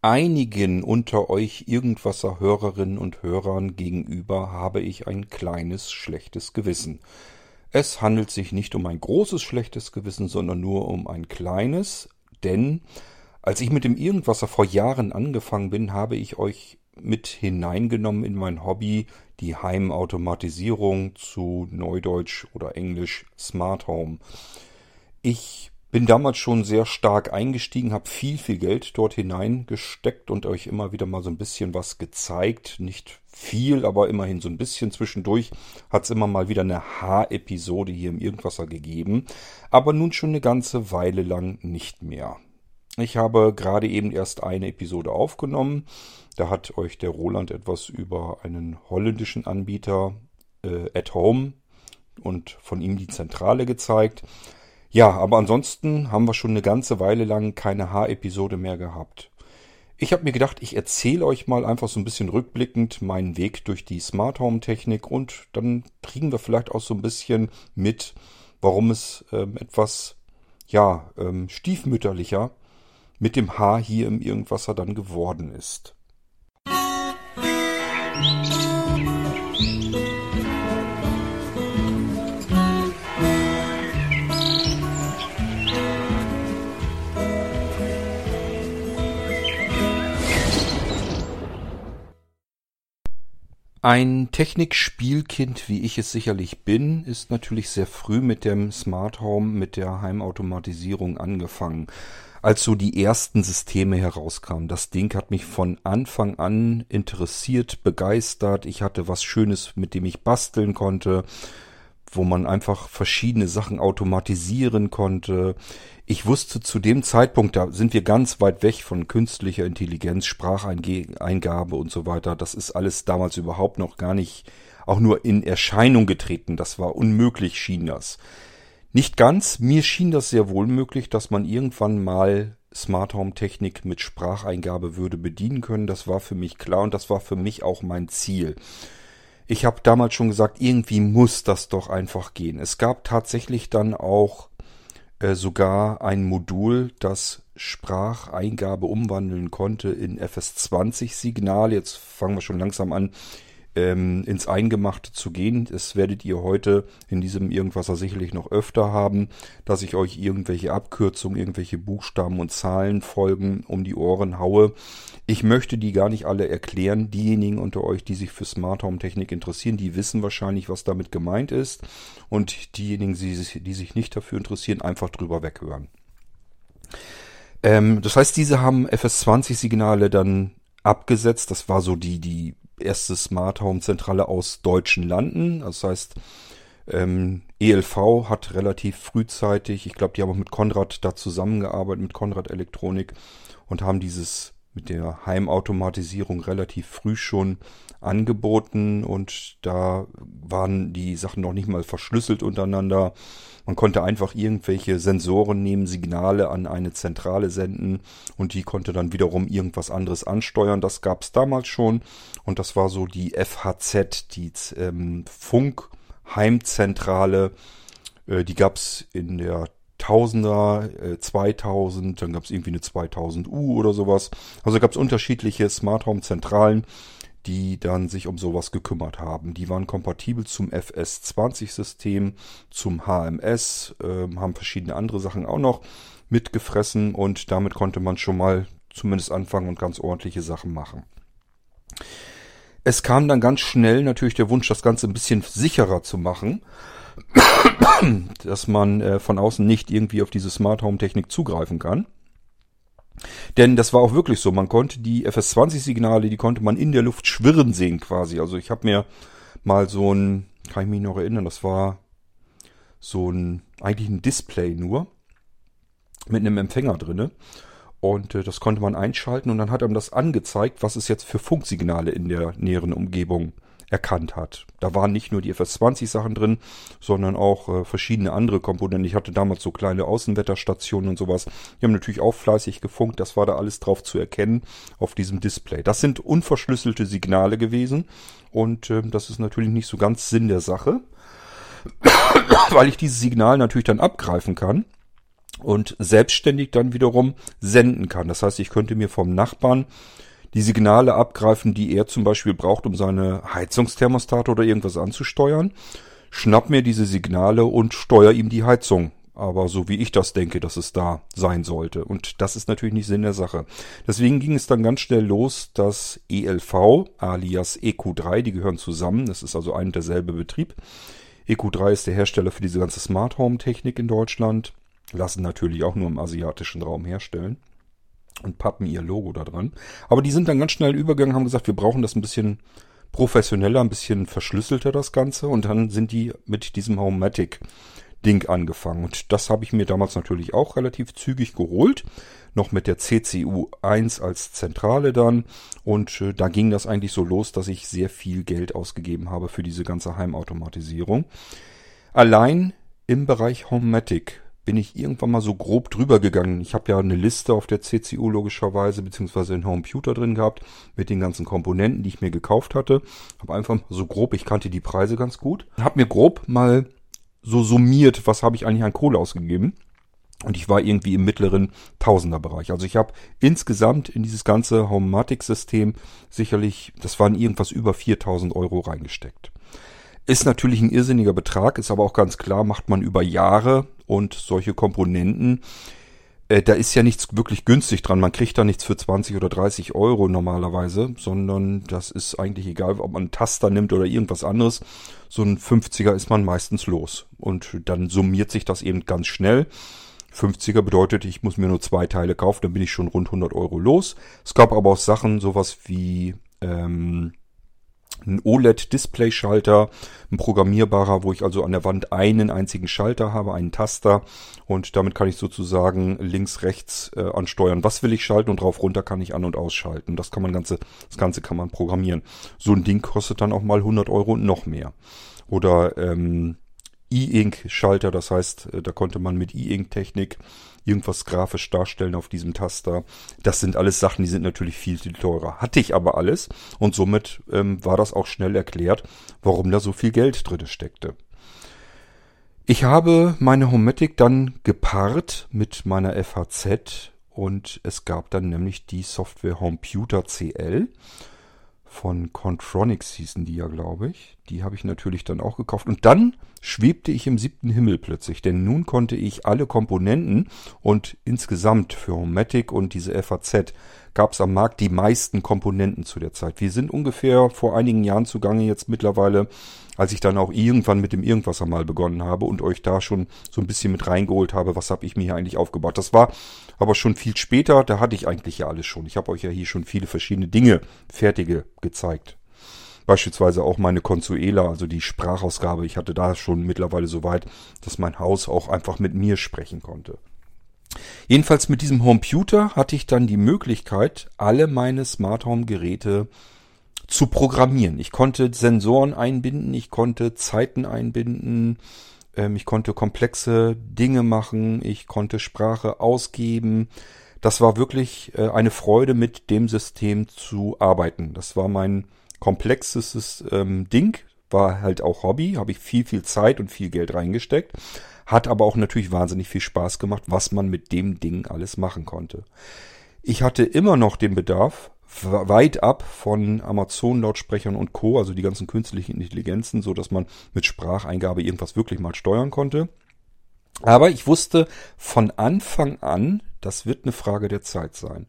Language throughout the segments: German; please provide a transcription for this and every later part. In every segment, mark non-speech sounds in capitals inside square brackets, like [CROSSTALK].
Einigen unter euch Irgendwasser Hörerinnen und Hörern gegenüber habe ich ein kleines schlechtes Gewissen. Es handelt sich nicht um ein großes schlechtes Gewissen, sondern nur um ein kleines, denn als ich mit dem Irgendwasser vor Jahren angefangen bin, habe ich euch mit hineingenommen in mein Hobby, die Heimautomatisierung zu Neudeutsch oder Englisch Smart Home. Ich bin damals schon sehr stark eingestiegen, habe viel, viel Geld dort hineingesteckt und euch immer wieder mal so ein bisschen was gezeigt. Nicht viel, aber immerhin so ein bisschen. Zwischendurch hat es immer mal wieder eine H-Episode hier im Irgendwasser gegeben, aber nun schon eine ganze Weile lang nicht mehr. Ich habe gerade eben erst eine Episode aufgenommen. Da hat euch der Roland etwas über einen holländischen Anbieter äh, at Home und von ihm die Zentrale gezeigt. Ja, aber ansonsten haben wir schon eine ganze Weile lang keine H-Episode mehr gehabt. Ich habe mir gedacht, ich erzähle euch mal einfach so ein bisschen rückblickend meinen Weg durch die Smart Home Technik und dann kriegen wir vielleicht auch so ein bisschen mit, warum es ähm, etwas ja ähm, stiefmütterlicher mit dem H hier im Irgendwasser dann geworden ist. Musik Ein Technikspielkind, wie ich es sicherlich bin, ist natürlich sehr früh mit dem Smart Home, mit der Heimautomatisierung angefangen. Als so die ersten Systeme herauskamen. Das Ding hat mich von Anfang an interessiert, begeistert. Ich hatte was Schönes, mit dem ich basteln konnte wo man einfach verschiedene Sachen automatisieren konnte. Ich wusste zu dem Zeitpunkt, da sind wir ganz weit weg von künstlicher Intelligenz, Spracheingabe und so weiter. Das ist alles damals überhaupt noch gar nicht auch nur in Erscheinung getreten. Das war unmöglich, schien das. Nicht ganz, mir schien das sehr wohl möglich, dass man irgendwann mal Smart Home Technik mit Spracheingabe würde bedienen können. Das war für mich klar und das war für mich auch mein Ziel. Ich habe damals schon gesagt, irgendwie muss das doch einfach gehen. Es gab tatsächlich dann auch sogar ein Modul, das Spracheingabe umwandeln konnte in FS20-Signal. Jetzt fangen wir schon langsam an, ähm, ins Eingemachte zu gehen. Das werdet ihr heute in diesem Irgendwasser sicherlich noch öfter haben, dass ich euch irgendwelche Abkürzungen, irgendwelche Buchstaben und Zahlenfolgen um die Ohren haue. Ich möchte die gar nicht alle erklären. Diejenigen unter euch, die sich für Smart Home Technik interessieren, die wissen wahrscheinlich, was damit gemeint ist. Und diejenigen, die sich, die sich nicht dafür interessieren, einfach drüber weghören. Ähm, das heißt, diese haben FS20-Signale dann abgesetzt. Das war so die, die erste Smart Home Zentrale aus deutschen Landen. Das heißt, ähm, ELV hat relativ frühzeitig, ich glaube, die haben auch mit Konrad da zusammengearbeitet, mit Konrad Elektronik und haben dieses mit der Heimautomatisierung relativ früh schon angeboten und da waren die Sachen noch nicht mal verschlüsselt untereinander. Man konnte einfach irgendwelche Sensoren nehmen, Signale an eine Zentrale senden und die konnte dann wiederum irgendwas anderes ansteuern. Das gab es damals schon und das war so die FHZ, die ähm, Funkheimzentrale. Äh, die gab es in der Tausender, äh, 2000, dann gab es irgendwie eine 2000U oder sowas. Also gab es unterschiedliche Smart Home Zentralen die dann sich um sowas gekümmert haben. Die waren kompatibel zum FS20-System, zum HMS, äh, haben verschiedene andere Sachen auch noch mitgefressen und damit konnte man schon mal zumindest anfangen und ganz ordentliche Sachen machen. Es kam dann ganz schnell natürlich der Wunsch, das Ganze ein bisschen sicherer zu machen, [COUGHS] dass man äh, von außen nicht irgendwie auf diese Smart Home Technik zugreifen kann. Denn das war auch wirklich so. Man konnte die FS20-Signale, die konnte man in der Luft schwirren sehen quasi. Also ich habe mir mal so ein, kann ich mich noch erinnern, das war so ein, eigentlich ein Display nur mit einem Empfänger drinne. Und äh, das konnte man einschalten und dann hat einem das angezeigt, was es jetzt für Funksignale in der näheren Umgebung erkannt hat. Da waren nicht nur die FS20-Sachen drin, sondern auch äh, verschiedene andere Komponenten. Ich hatte damals so kleine Außenwetterstationen und sowas. Die haben natürlich auch fleißig gefunkt. Das war da alles drauf zu erkennen auf diesem Display. Das sind unverschlüsselte Signale gewesen und äh, das ist natürlich nicht so ganz Sinn der Sache, [COUGHS] weil ich dieses Signal natürlich dann abgreifen kann und selbstständig dann wiederum senden kann. Das heißt, ich könnte mir vom Nachbarn die Signale abgreifen, die er zum Beispiel braucht, um seine Heizungsthermostate oder irgendwas anzusteuern, schnapp mir diese Signale und steuere ihm die Heizung. Aber so wie ich das denke, dass es da sein sollte. Und das ist natürlich nicht Sinn der Sache. Deswegen ging es dann ganz schnell los, dass ELV alias EQ3, die gehören zusammen, das ist also ein und derselbe Betrieb. EQ3 ist der Hersteller für diese ganze Smart Home Technik in Deutschland. Lassen natürlich auch nur im asiatischen Raum herstellen und pappen ihr Logo da dran. Aber die sind dann ganz schnell übergegangen, haben gesagt, wir brauchen das ein bisschen professioneller, ein bisschen verschlüsselter das Ganze und dann sind die mit diesem Homematic Ding angefangen. Und das habe ich mir damals natürlich auch relativ zügig geholt. Noch mit der CCU 1 als Zentrale dann. Und äh, da ging das eigentlich so los, dass ich sehr viel Geld ausgegeben habe für diese ganze Heimautomatisierung. Allein im Bereich Homematic bin ich irgendwann mal so grob drüber gegangen. Ich habe ja eine Liste auf der CCU logischerweise, beziehungsweise in Computer drin gehabt, mit den ganzen Komponenten, die ich mir gekauft hatte. Habe einfach so grob, ich kannte die Preise ganz gut. Habe mir grob mal so summiert, was habe ich eigentlich an Kohle ausgegeben. Und ich war irgendwie im mittleren Tausenderbereich. Also ich habe insgesamt in dieses ganze Homematic-System sicherlich, das waren irgendwas über 4000 Euro reingesteckt. Ist natürlich ein irrsinniger Betrag, ist aber auch ganz klar, macht man über Jahre und solche Komponenten, äh, da ist ja nichts wirklich günstig dran. Man kriegt da nichts für 20 oder 30 Euro normalerweise, sondern das ist eigentlich egal, ob man einen Taster nimmt oder irgendwas anderes. So ein 50er ist man meistens los. Und dann summiert sich das eben ganz schnell. 50er bedeutet, ich muss mir nur zwei Teile kaufen, dann bin ich schon rund 100 Euro los. Es gab aber auch Sachen, sowas wie ähm, ein OLED-Display-Schalter, ein programmierbarer, wo ich also an der Wand einen einzigen Schalter habe, einen Taster und damit kann ich sozusagen links, rechts äh, ansteuern. Was will ich schalten und drauf runter kann ich an- und ausschalten. Das kann man ganze, das Ganze kann man programmieren. So ein Ding kostet dann auch mal 100 Euro und noch mehr. Oder ähm, E-Ink-Schalter, das heißt, äh, da konnte man mit E-Ink-Technik irgendwas grafisch darstellen auf diesem Taster. Das sind alles Sachen, die sind natürlich viel, viel teurer. Hatte ich aber alles und somit ähm, war das auch schnell erklärt, warum da so viel Geld drin steckte. Ich habe meine Homematic dann gepaart mit meiner FHZ und es gab dann nämlich die Software Computer CL von Contronics hießen die ja, glaube ich. Die habe ich natürlich dann auch gekauft. Und dann schwebte ich im siebten Himmel plötzlich, denn nun konnte ich alle Komponenten und insgesamt für Homatic und diese FAZ gab es am Markt die meisten Komponenten zu der Zeit. Wir sind ungefähr vor einigen Jahren zugange jetzt mittlerweile, als ich dann auch irgendwann mit dem Irgendwas einmal begonnen habe und euch da schon so ein bisschen mit reingeholt habe, was habe ich mir hier eigentlich aufgebaut. Das war aber schon viel später, da hatte ich eigentlich ja alles schon. Ich habe euch ja hier schon viele verschiedene Dinge, fertige, gezeigt. Beispielsweise auch meine Consuela, also die Sprachausgabe. Ich hatte da schon mittlerweile so weit, dass mein Haus auch einfach mit mir sprechen konnte. Jedenfalls mit diesem Computer hatte ich dann die Möglichkeit, alle meine Smart Home Geräte zu programmieren. Ich konnte Sensoren einbinden, ich konnte Zeiten einbinden, ähm, ich konnte komplexe Dinge machen, ich konnte Sprache ausgeben. Das war wirklich äh, eine Freude, mit dem System zu arbeiten. Das war mein komplexes ähm, Ding, war halt auch Hobby, habe ich viel, viel Zeit und viel Geld reingesteckt. Hat aber auch natürlich wahnsinnig viel Spaß gemacht, was man mit dem Ding alles machen konnte. Ich hatte immer noch den Bedarf, weit ab von Amazon-Lautsprechern und Co., also die ganzen künstlichen Intelligenzen, so dass man mit Spracheingabe irgendwas wirklich mal steuern konnte. Aber ich wusste von Anfang an, das wird eine Frage der Zeit sein.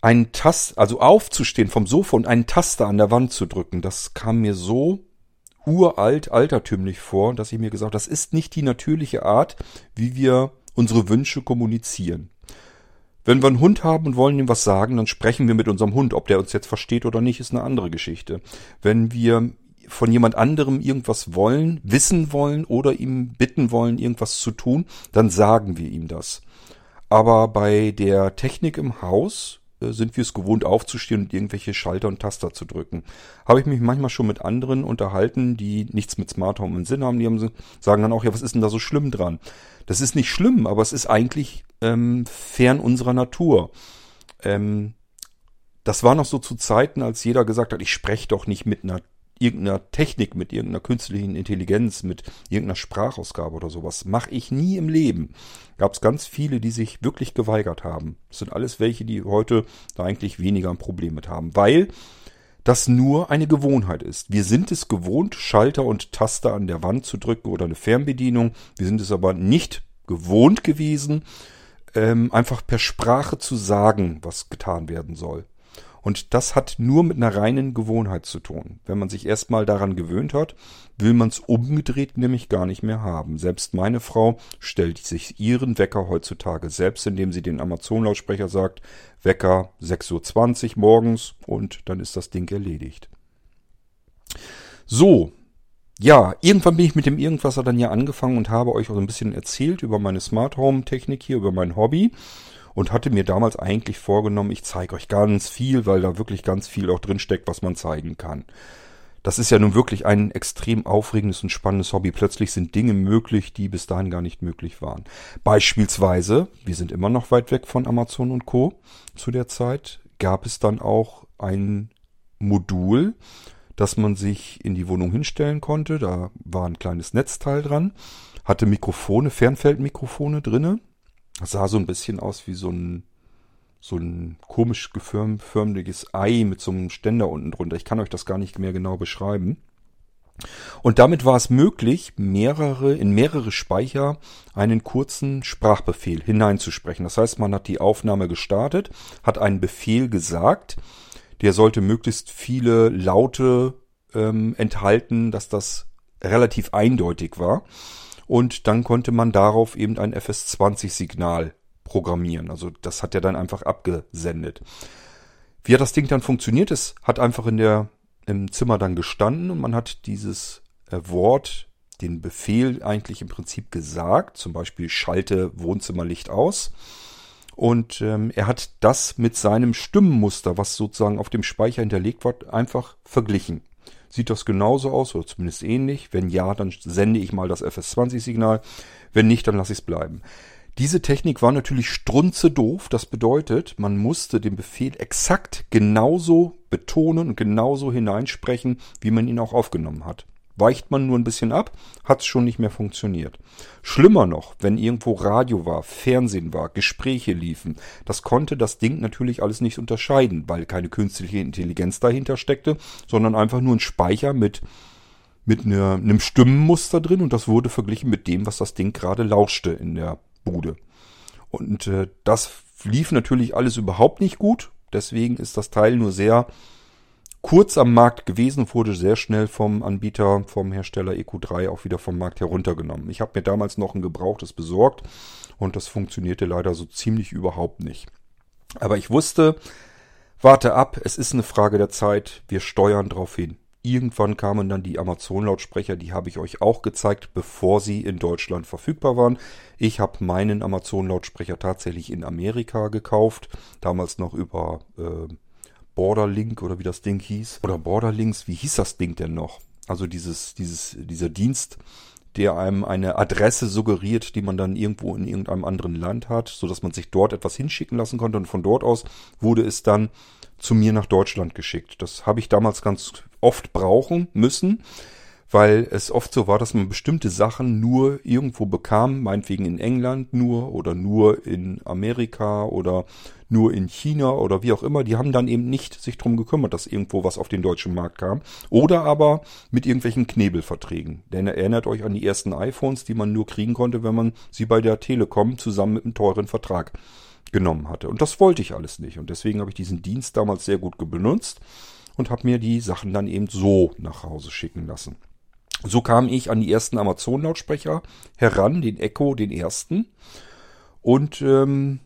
Einen Tast, also aufzustehen vom Sofa und einen Taster an der Wand zu drücken, das kam mir so uralt, altertümlich vor, dass ich mir gesagt, das ist nicht die natürliche Art, wie wir unsere Wünsche kommunizieren. Wenn wir einen Hund haben und wollen ihm was sagen, dann sprechen wir mit unserem Hund. Ob der uns jetzt versteht oder nicht, ist eine andere Geschichte. Wenn wir von jemand anderem irgendwas wollen, wissen wollen oder ihm bitten wollen, irgendwas zu tun, dann sagen wir ihm das. Aber bei der Technik im Haus sind wir es gewohnt aufzustehen und irgendwelche Schalter und Taster zu drücken. Habe ich mich manchmal schon mit anderen unterhalten, die nichts mit Smart Home im Sinn haben, die haben, sagen dann auch, ja, was ist denn da so schlimm dran? Das ist nicht schlimm, aber es ist eigentlich ähm, fern unserer Natur. Ähm, das war noch so zu Zeiten, als jeder gesagt hat, ich spreche doch nicht mit einer irgendeiner Technik, mit irgendeiner künstlichen Intelligenz, mit irgendeiner Sprachausgabe oder sowas. Mache ich nie im Leben. Gab es ganz viele, die sich wirklich geweigert haben. Das sind alles welche, die heute da eigentlich weniger ein Problem mit haben, weil das nur eine Gewohnheit ist. Wir sind es gewohnt, Schalter und Taster an der Wand zu drücken oder eine Fernbedienung. Wir sind es aber nicht gewohnt gewesen, ähm, einfach per Sprache zu sagen, was getan werden soll. Und das hat nur mit einer reinen Gewohnheit zu tun. Wenn man sich erstmal daran gewöhnt hat, will man es umgedreht nämlich gar nicht mehr haben. Selbst meine Frau stellt sich ihren Wecker heutzutage selbst, indem sie den Amazon-Lautsprecher sagt, Wecker 6.20 Uhr morgens und dann ist das Ding erledigt. So, ja, irgendwann bin ich mit dem Irgendwasser dann ja angefangen und habe euch auch so ein bisschen erzählt über meine Smart Home Technik hier, über mein Hobby und hatte mir damals eigentlich vorgenommen, ich zeige euch ganz viel, weil da wirklich ganz viel auch drin steckt, was man zeigen kann. Das ist ja nun wirklich ein extrem aufregendes und spannendes Hobby. Plötzlich sind Dinge möglich, die bis dahin gar nicht möglich waren. Beispielsweise, wir sind immer noch weit weg von Amazon und Co. Zu der Zeit gab es dann auch ein Modul, das man sich in die Wohnung hinstellen konnte. Da war ein kleines Netzteil dran, hatte Mikrofone, Fernfeldmikrofone drinne das sah so ein bisschen aus wie so ein, so ein komisch geförmliches Ei mit so einem Ständer unten drunter. Ich kann euch das gar nicht mehr genau beschreiben. Und damit war es möglich, mehrere, in mehrere Speicher einen kurzen Sprachbefehl hineinzusprechen. Das heißt, man hat die Aufnahme gestartet, hat einen Befehl gesagt, der sollte möglichst viele Laute ähm, enthalten, dass das relativ eindeutig war und dann konnte man darauf eben ein FS20-Signal programmieren. Also das hat er dann einfach abgesendet. Wie hat das Ding dann funktioniert? Es hat einfach in der, im Zimmer dann gestanden und man hat dieses äh, Wort, den Befehl eigentlich im Prinzip gesagt, zum Beispiel schalte Wohnzimmerlicht aus. Und ähm, er hat das mit seinem Stimmenmuster, was sozusagen auf dem Speicher hinterlegt wird, einfach verglichen. Sieht das genauso aus oder zumindest ähnlich? Wenn ja, dann sende ich mal das FS20-Signal. Wenn nicht, dann lasse ich es bleiben. Diese Technik war natürlich strunze doof. Das bedeutet, man musste den Befehl exakt genauso betonen und genauso hineinsprechen, wie man ihn auch aufgenommen hat. Weicht man nur ein bisschen ab, hat es schon nicht mehr funktioniert. Schlimmer noch, wenn irgendwo Radio war, Fernsehen war, Gespräche liefen, das konnte das Ding natürlich alles nicht unterscheiden, weil keine künstliche Intelligenz dahinter steckte, sondern einfach nur ein Speicher mit mit einer, einem Stimmenmuster drin und das wurde verglichen mit dem, was das Ding gerade lauschte in der Bude. Und äh, das lief natürlich alles überhaupt nicht gut. Deswegen ist das Teil nur sehr kurz am Markt gewesen, wurde sehr schnell vom Anbieter, vom Hersteller EQ3 auch wieder vom Markt heruntergenommen. Ich habe mir damals noch ein gebrauchtes besorgt und das funktionierte leider so ziemlich überhaupt nicht. Aber ich wusste, warte ab, es ist eine Frage der Zeit, wir steuern drauf hin. Irgendwann kamen dann die Amazon-Lautsprecher, die habe ich euch auch gezeigt, bevor sie in Deutschland verfügbar waren. Ich habe meinen Amazon-Lautsprecher tatsächlich in Amerika gekauft, damals noch über äh, Borderlink oder wie das Ding hieß. Oder Borderlinks, wie hieß das Ding denn noch? Also dieses, dieses, dieser Dienst, der einem eine Adresse suggeriert, die man dann irgendwo in irgendeinem anderen Land hat, so dass man sich dort etwas hinschicken lassen konnte und von dort aus wurde es dann zu mir nach Deutschland geschickt. Das habe ich damals ganz oft brauchen müssen, weil es oft so war, dass man bestimmte Sachen nur irgendwo bekam, meinetwegen in England nur oder nur in Amerika oder nur in China oder wie auch immer. Die haben dann eben nicht sich drum gekümmert, dass irgendwo was auf den deutschen Markt kam. Oder aber mit irgendwelchen Knebelverträgen. Denn erinnert euch an die ersten iPhones, die man nur kriegen konnte, wenn man sie bei der Telekom zusammen mit einem teuren Vertrag genommen hatte. Und das wollte ich alles nicht. Und deswegen habe ich diesen Dienst damals sehr gut benutzt und habe mir die Sachen dann eben so nach Hause schicken lassen. So kam ich an die ersten Amazon-Lautsprecher heran, den Echo, den ersten. Und ähm,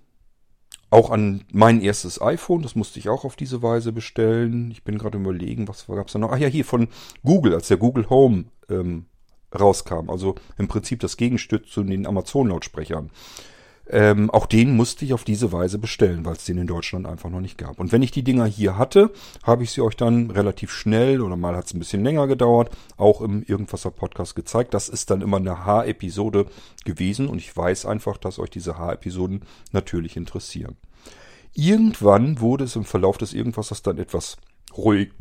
auch an mein erstes iPhone, das musste ich auch auf diese Weise bestellen. Ich bin gerade überlegen, was gab es da noch? Ach ja, hier von Google, als der Google Home ähm, rauskam. Also im Prinzip das Gegenstück zu den Amazon-Lautsprechern. Ähm, auch den musste ich auf diese Weise bestellen, weil es den in Deutschland einfach noch nicht gab. Und wenn ich die Dinger hier hatte, habe ich sie euch dann relativ schnell oder mal hat es ein bisschen länger gedauert, auch im Irgendwasser Podcast gezeigt. Das ist dann immer eine H-Episode gewesen und ich weiß einfach, dass euch diese H-Episoden natürlich interessieren. Irgendwann wurde es im Verlauf des Irgendwassers dann etwas ruhig,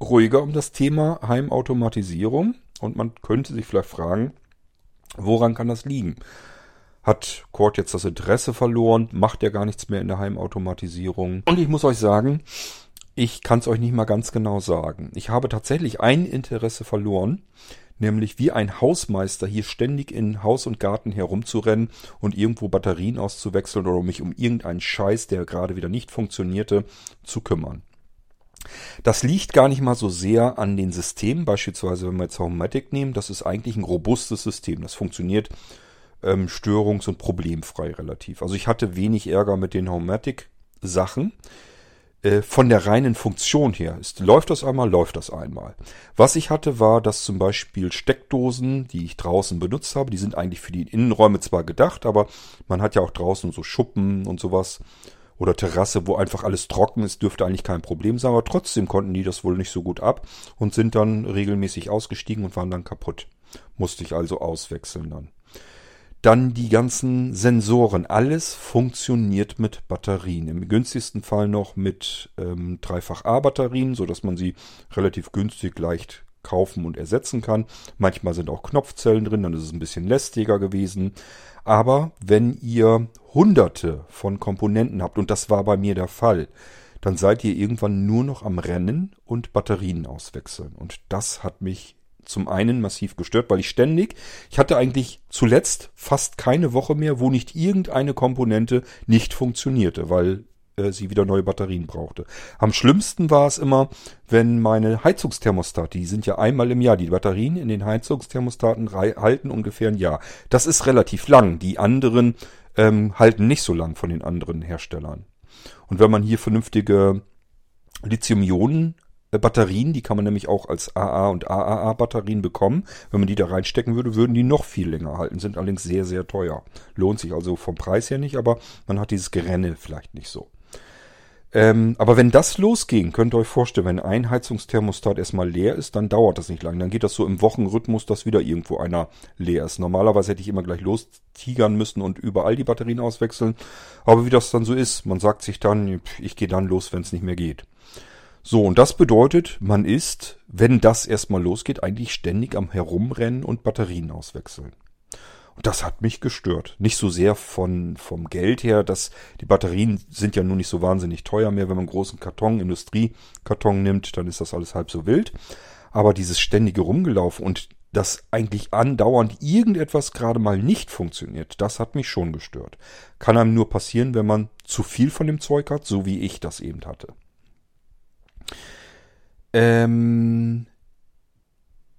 ruhiger um das Thema Heimautomatisierung und man könnte sich vielleicht fragen, woran kann das liegen? Hat Cord jetzt das Interesse verloren? Macht er gar nichts mehr in der Heimautomatisierung? Und ich muss euch sagen, ich kann es euch nicht mal ganz genau sagen. Ich habe tatsächlich ein Interesse verloren, nämlich wie ein Hausmeister hier ständig in Haus und Garten herumzurennen und irgendwo Batterien auszuwechseln oder mich um irgendeinen Scheiß, der gerade wieder nicht funktionierte, zu kümmern. Das liegt gar nicht mal so sehr an den Systemen, beispielsweise wenn wir jetzt Homematic nehmen, das ist eigentlich ein robustes System, das funktioniert ähm, störungs- und problemfrei relativ. Also ich hatte wenig Ärger mit den Homematic-Sachen. Äh, von der reinen Funktion her ist, läuft das einmal, läuft das einmal. Was ich hatte, war, dass zum Beispiel Steckdosen, die ich draußen benutzt habe, die sind eigentlich für die Innenräume zwar gedacht, aber man hat ja auch draußen so Schuppen und sowas oder Terrasse, wo einfach alles trocken ist, dürfte eigentlich kein Problem sein, aber trotzdem konnten die das wohl nicht so gut ab und sind dann regelmäßig ausgestiegen und waren dann kaputt. Musste ich also auswechseln dann. Dann die ganzen Sensoren. Alles funktioniert mit Batterien. Im günstigsten Fall noch mit ähm, Dreifach-A-Batterien, so dass man sie relativ günstig leicht kaufen und ersetzen kann. Manchmal sind auch Knopfzellen drin, dann ist es ein bisschen lästiger gewesen. Aber wenn ihr hunderte von Komponenten habt, und das war bei mir der Fall, dann seid ihr irgendwann nur noch am Rennen und Batterien auswechseln. Und das hat mich zum einen massiv gestört, weil ich ständig, ich hatte eigentlich zuletzt fast keine Woche mehr, wo nicht irgendeine Komponente nicht funktionierte, weil äh, sie wieder neue Batterien brauchte. Am schlimmsten war es immer, wenn meine Heizungsthermostate, die sind ja einmal im Jahr, die Batterien in den Heizungsthermostaten halten ungefähr ein Jahr. Das ist relativ lang. Die anderen ähm, halten nicht so lang von den anderen Herstellern. Und wenn man hier vernünftige Lithium-Ionen Batterien, die kann man nämlich auch als AA und AAA Batterien bekommen. Wenn man die da reinstecken würde, würden die noch viel länger halten, sind allerdings sehr, sehr teuer. Lohnt sich also vom Preis her nicht, aber man hat dieses Gerenne vielleicht nicht so. Ähm, aber wenn das losging, könnt ihr euch vorstellen, wenn ein Heizungsthermostat erstmal leer ist, dann dauert das nicht lange. Dann geht das so im Wochenrhythmus, dass wieder irgendwo einer leer ist. Normalerweise hätte ich immer gleich lostigern müssen und überall die Batterien auswechseln. Aber wie das dann so ist, man sagt sich dann, ich gehe dann los, wenn es nicht mehr geht. So, und das bedeutet, man ist, wenn das erstmal losgeht, eigentlich ständig am Herumrennen und Batterien auswechseln. Und das hat mich gestört. Nicht so sehr von, vom Geld her, dass die Batterien sind ja nun nicht so wahnsinnig teuer mehr. Wenn man einen großen Karton, Industriekarton nimmt, dann ist das alles halb so wild. Aber dieses ständige Rumgelaufen und dass eigentlich andauernd irgendetwas gerade mal nicht funktioniert, das hat mich schon gestört. Kann einem nur passieren, wenn man zu viel von dem Zeug hat, so wie ich das eben hatte. Ähm,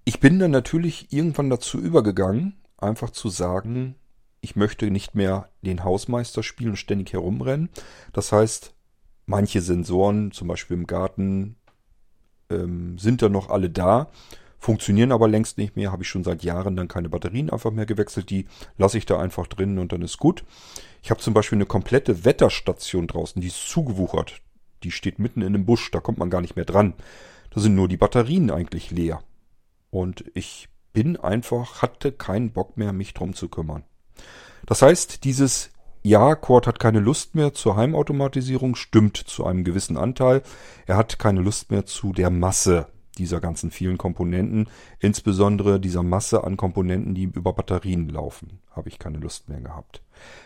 ich bin dann natürlich irgendwann dazu übergegangen, einfach zu sagen, ich möchte nicht mehr den Hausmeister spielen und ständig herumrennen. Das heißt, manche Sensoren, zum Beispiel im Garten, ähm, sind dann noch alle da, funktionieren aber längst nicht mehr. Habe ich schon seit Jahren dann keine Batterien einfach mehr gewechselt. Die lasse ich da einfach drin und dann ist gut. Ich habe zum Beispiel eine komplette Wetterstation draußen, die ist zugewuchert. Die steht mitten in einem Busch, da kommt man gar nicht mehr dran. Da sind nur die Batterien eigentlich leer. Und ich bin einfach, hatte keinen Bock mehr, mich drum zu kümmern. Das heißt, dieses Ja, Cord hat keine Lust mehr zur Heimautomatisierung, stimmt zu einem gewissen Anteil. Er hat keine Lust mehr zu der Masse dieser ganzen vielen Komponenten, insbesondere dieser Masse an Komponenten, die über Batterien laufen, habe ich keine Lust mehr gehabt.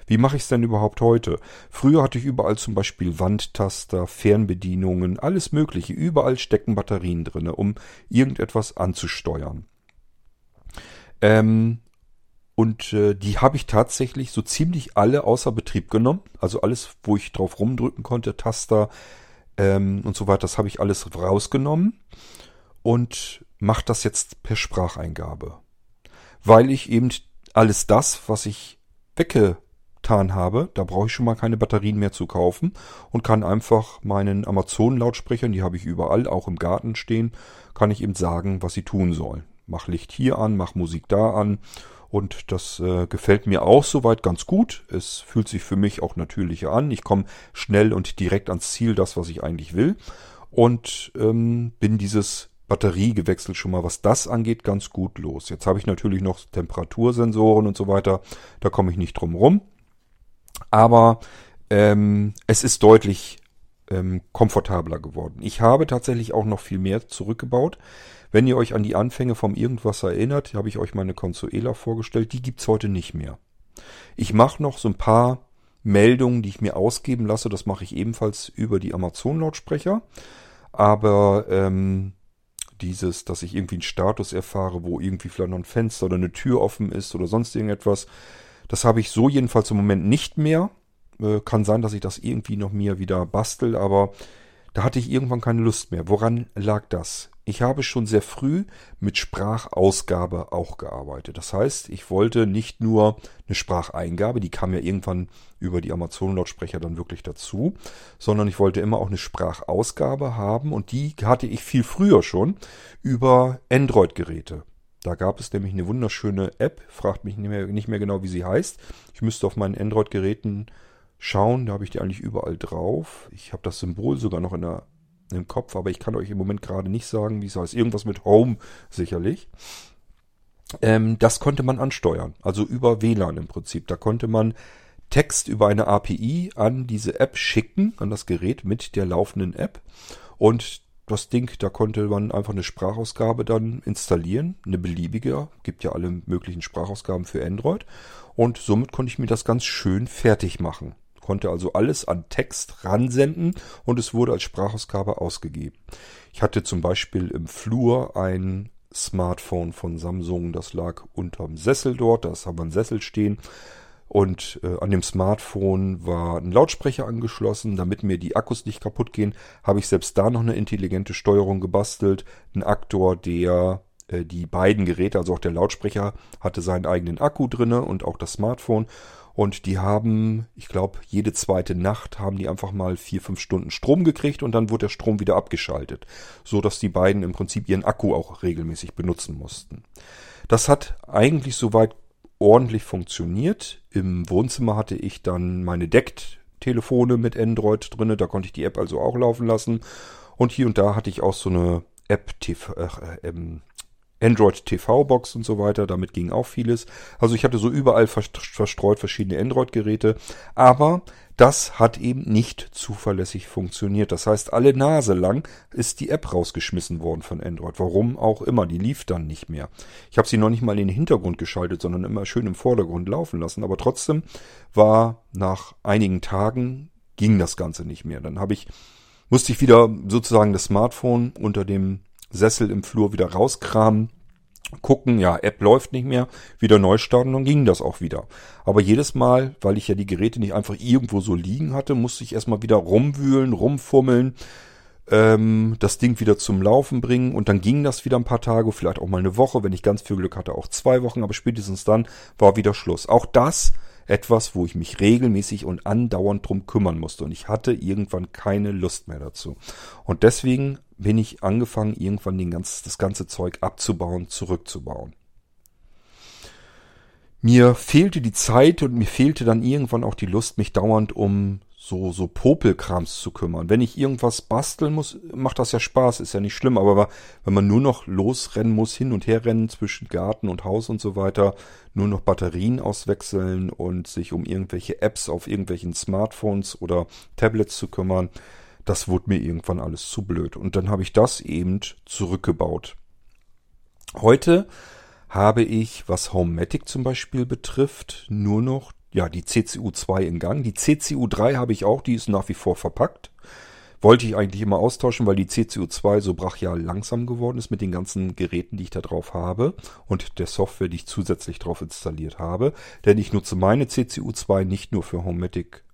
Wie mache ich es denn überhaupt heute? Früher hatte ich überall zum Beispiel Wandtaster, Fernbedienungen, alles Mögliche. Überall stecken Batterien drin, um irgendetwas anzusteuern. Ähm, und äh, die habe ich tatsächlich so ziemlich alle außer Betrieb genommen. Also alles, wo ich drauf rumdrücken konnte, Taster ähm, und so weiter, das habe ich alles rausgenommen und mache das jetzt per Spracheingabe. Weil ich eben alles das, was ich weggetan habe, da brauche ich schon mal keine Batterien mehr zu kaufen und kann einfach meinen Amazon-Lautsprechern, die habe ich überall, auch im Garten stehen, kann ich eben sagen, was sie tun sollen. Mach Licht hier an, mach Musik da an und das äh, gefällt mir auch soweit ganz gut. Es fühlt sich für mich auch natürlicher an. Ich komme schnell und direkt ans Ziel, das, was ich eigentlich will. Und ähm, bin dieses Batterie gewechselt schon mal, was das angeht, ganz gut los. Jetzt habe ich natürlich noch Temperatursensoren und so weiter. Da komme ich nicht drum rum. Aber ähm, es ist deutlich ähm, komfortabler geworden. Ich habe tatsächlich auch noch viel mehr zurückgebaut. Wenn ihr euch an die Anfänge vom Irgendwas erinnert, habe ich euch meine Consuela vorgestellt. Die gibt's heute nicht mehr. Ich mache noch so ein paar Meldungen, die ich mir ausgeben lasse. Das mache ich ebenfalls über die Amazon-Lautsprecher. Aber ähm, dieses, dass ich irgendwie einen Status erfahre, wo irgendwie vielleicht noch ein Fenster oder eine Tür offen ist oder sonst irgendetwas, das habe ich so jedenfalls im Moment nicht mehr. Äh, kann sein, dass ich das irgendwie noch mir wieder bastel, aber da hatte ich irgendwann keine Lust mehr. Woran lag das? Ich habe schon sehr früh mit Sprachausgabe auch gearbeitet. Das heißt, ich wollte nicht nur eine Spracheingabe, die kam ja irgendwann über die Amazon-Lautsprecher dann wirklich dazu, sondern ich wollte immer auch eine Sprachausgabe haben und die hatte ich viel früher schon über Android-Geräte. Da gab es nämlich eine wunderschöne App, fragt mich nicht mehr, nicht mehr genau, wie sie heißt. Ich müsste auf meinen Android-Geräten schauen, da habe ich die eigentlich überall drauf. Ich habe das Symbol sogar noch in der im Kopf, aber ich kann euch im Moment gerade nicht sagen, wie es heißt. Irgendwas mit Home sicherlich. Ähm, das konnte man ansteuern, also über WLAN im Prinzip. Da konnte man Text über eine API an diese App schicken, an das Gerät mit der laufenden App. Und das Ding, da konnte man einfach eine Sprachausgabe dann installieren, eine beliebige, gibt ja alle möglichen Sprachausgaben für Android. Und somit konnte ich mir das ganz schön fertig machen konnte also alles an Text ransenden und es wurde als Sprachausgabe ausgegeben. Ich hatte zum Beispiel im Flur ein Smartphone von Samsung, das lag unterm Sessel dort, da haben wir einen Sessel stehen. Und äh, an dem Smartphone war ein Lautsprecher angeschlossen, damit mir die Akkus nicht kaputt gehen, habe ich selbst da noch eine intelligente Steuerung gebastelt. Ein Aktor, der äh, die beiden Geräte, also auch der Lautsprecher, hatte seinen eigenen Akku drinne und auch das Smartphone. Und die haben, ich glaube, jede zweite Nacht haben die einfach mal vier, fünf Stunden Strom gekriegt und dann wurde der Strom wieder abgeschaltet. So dass die beiden im Prinzip ihren Akku auch regelmäßig benutzen mussten. Das hat eigentlich soweit ordentlich funktioniert. Im Wohnzimmer hatte ich dann meine Deckt-Telefone mit Android drinne, da konnte ich die App also auch laufen lassen. Und hier und da hatte ich auch so eine App, TV, äh, ähm, Android TV-Box und so weiter, damit ging auch vieles. Also ich hatte so überall verstreut verschiedene Android-Geräte, aber das hat eben nicht zuverlässig funktioniert. Das heißt, alle Nase lang ist die App rausgeschmissen worden von Android. Warum auch immer, die lief dann nicht mehr. Ich habe sie noch nicht mal in den Hintergrund geschaltet, sondern immer schön im Vordergrund laufen lassen. Aber trotzdem war nach einigen Tagen ging das Ganze nicht mehr. Dann habe ich musste ich wieder sozusagen das Smartphone unter dem Sessel im Flur wieder rauskramen, gucken, ja, App läuft nicht mehr, wieder neu starten, dann ging das auch wieder. Aber jedes Mal, weil ich ja die Geräte nicht einfach irgendwo so liegen hatte, musste ich erstmal wieder rumwühlen, rumfummeln, ähm, das Ding wieder zum Laufen bringen und dann ging das wieder ein paar Tage, vielleicht auch mal eine Woche, wenn ich ganz viel Glück hatte, auch zwei Wochen, aber spätestens dann war wieder Schluss. Auch das etwas, wo ich mich regelmäßig und andauernd drum kümmern musste und ich hatte irgendwann keine Lust mehr dazu. Und deswegen bin ich angefangen, irgendwann den ganz, das ganze Zeug abzubauen, zurückzubauen. Mir fehlte die Zeit und mir fehlte dann irgendwann auch die Lust, mich dauernd um so, so Popelkrams zu kümmern. Wenn ich irgendwas basteln muss, macht das ja Spaß, ist ja nicht schlimm, aber wenn man nur noch losrennen muss, hin und her rennen zwischen Garten und Haus und so weiter, nur noch Batterien auswechseln und sich um irgendwelche Apps auf irgendwelchen Smartphones oder Tablets zu kümmern, das wurde mir irgendwann alles zu blöd. Und dann habe ich das eben zurückgebaut. Heute habe ich, was Homematic zum Beispiel betrifft, nur noch ja, die CCU2 in Gang. Die CCU3 habe ich auch, die ist nach wie vor verpackt. Wollte ich eigentlich immer austauschen, weil die CCU2 so brachial langsam geworden ist mit den ganzen Geräten, die ich da drauf habe und der Software, die ich zusätzlich drauf installiert habe. Denn ich nutze meine CCU2 nicht nur für Homematic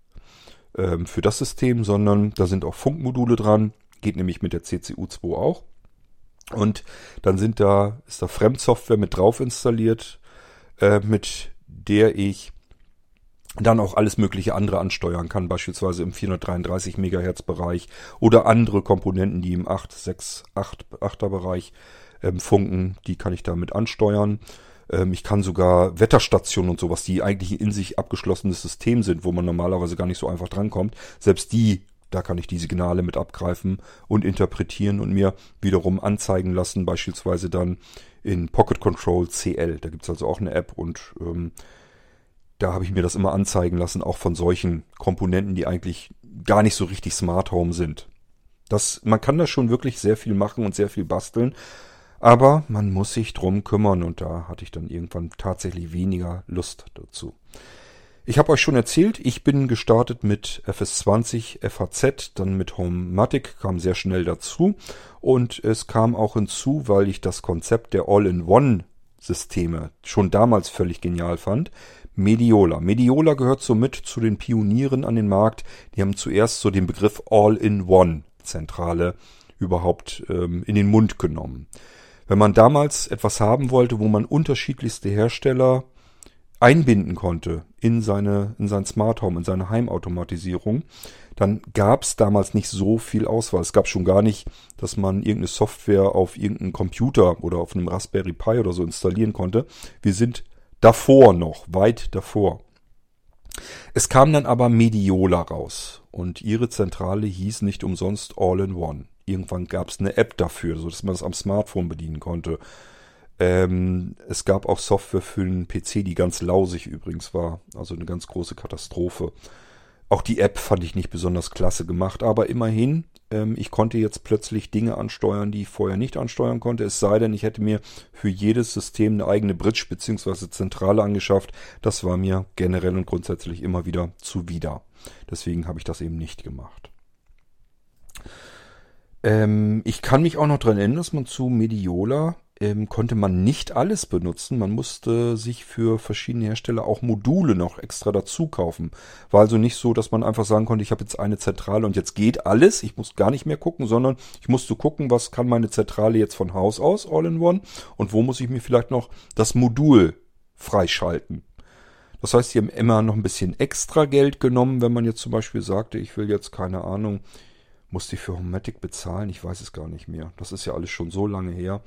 ähm, für das System, sondern da sind auch Funkmodule dran. Geht nämlich mit der CCU2 auch. Und dann sind da, ist da Fremdsoftware mit drauf installiert, äh, mit der ich dann auch alles mögliche andere ansteuern kann, beispielsweise im 433 Megahertz Bereich oder andere Komponenten, die im 8, 6, 8, 8er Bereich ähm, funken, die kann ich damit ansteuern. Ähm, ich kann sogar Wetterstationen und sowas, die eigentlich in sich abgeschlossenes System sind, wo man normalerweise gar nicht so einfach drankommt, selbst die da kann ich die Signale mit abgreifen und interpretieren und mir wiederum anzeigen lassen, beispielsweise dann in Pocket Control CL. Da gibt's also auch eine App und ähm, da habe ich mir das immer anzeigen lassen, auch von solchen Komponenten, die eigentlich gar nicht so richtig Smart Home sind. Das, man kann da schon wirklich sehr viel machen und sehr viel basteln, aber man muss sich drum kümmern und da hatte ich dann irgendwann tatsächlich weniger Lust dazu. Ich habe euch schon erzählt, ich bin gestartet mit FS20 FHZ, dann mit Homematic, kam sehr schnell dazu und es kam auch hinzu, weil ich das Konzept der All-in-One-Systeme schon damals völlig genial fand. Mediola. Mediola gehört somit zu den Pionieren an den Markt. Die haben zuerst so den Begriff All-in-One-Zentrale überhaupt ähm, in den Mund genommen. Wenn man damals etwas haben wollte, wo man unterschiedlichste Hersteller einbinden konnte in seine in sein Smart Home, in seine Heimautomatisierung, dann gab es damals nicht so viel Auswahl. Es gab schon gar nicht, dass man irgendeine Software auf irgendeinen Computer oder auf einem Raspberry Pi oder so installieren konnte. Wir sind davor noch, weit davor. Es kam dann aber Mediola raus und ihre Zentrale hieß nicht umsonst All-in-One. Irgendwann gab es eine App dafür, so dass man es am Smartphone bedienen konnte. Ähm, es gab auch Software für einen PC, die ganz lausig übrigens war. Also eine ganz große Katastrophe. Auch die App fand ich nicht besonders klasse gemacht, aber immerhin, ähm, ich konnte jetzt plötzlich Dinge ansteuern, die ich vorher nicht ansteuern konnte. Es sei denn, ich hätte mir für jedes System eine eigene Bridge bzw. Zentrale angeschafft. Das war mir generell und grundsätzlich immer wieder zuwider. Deswegen habe ich das eben nicht gemacht. Ähm, ich kann mich auch noch daran erinnern, dass man zu Mediola ähm, konnte man nicht alles benutzen. Man musste sich für verschiedene Hersteller auch Module noch extra dazu kaufen. War also nicht so, dass man einfach sagen konnte, ich habe jetzt eine Zentrale und jetzt geht alles. Ich muss gar nicht mehr gucken, sondern ich musste gucken, was kann meine Zentrale jetzt von Haus aus All-in-One und wo muss ich mir vielleicht noch das Modul freischalten. Das heißt, die haben immer noch ein bisschen extra Geld genommen, wenn man jetzt zum Beispiel sagte, ich will jetzt keine Ahnung, musste ich für Homatic bezahlen? Ich weiß es gar nicht mehr. Das ist ja alles schon so lange her.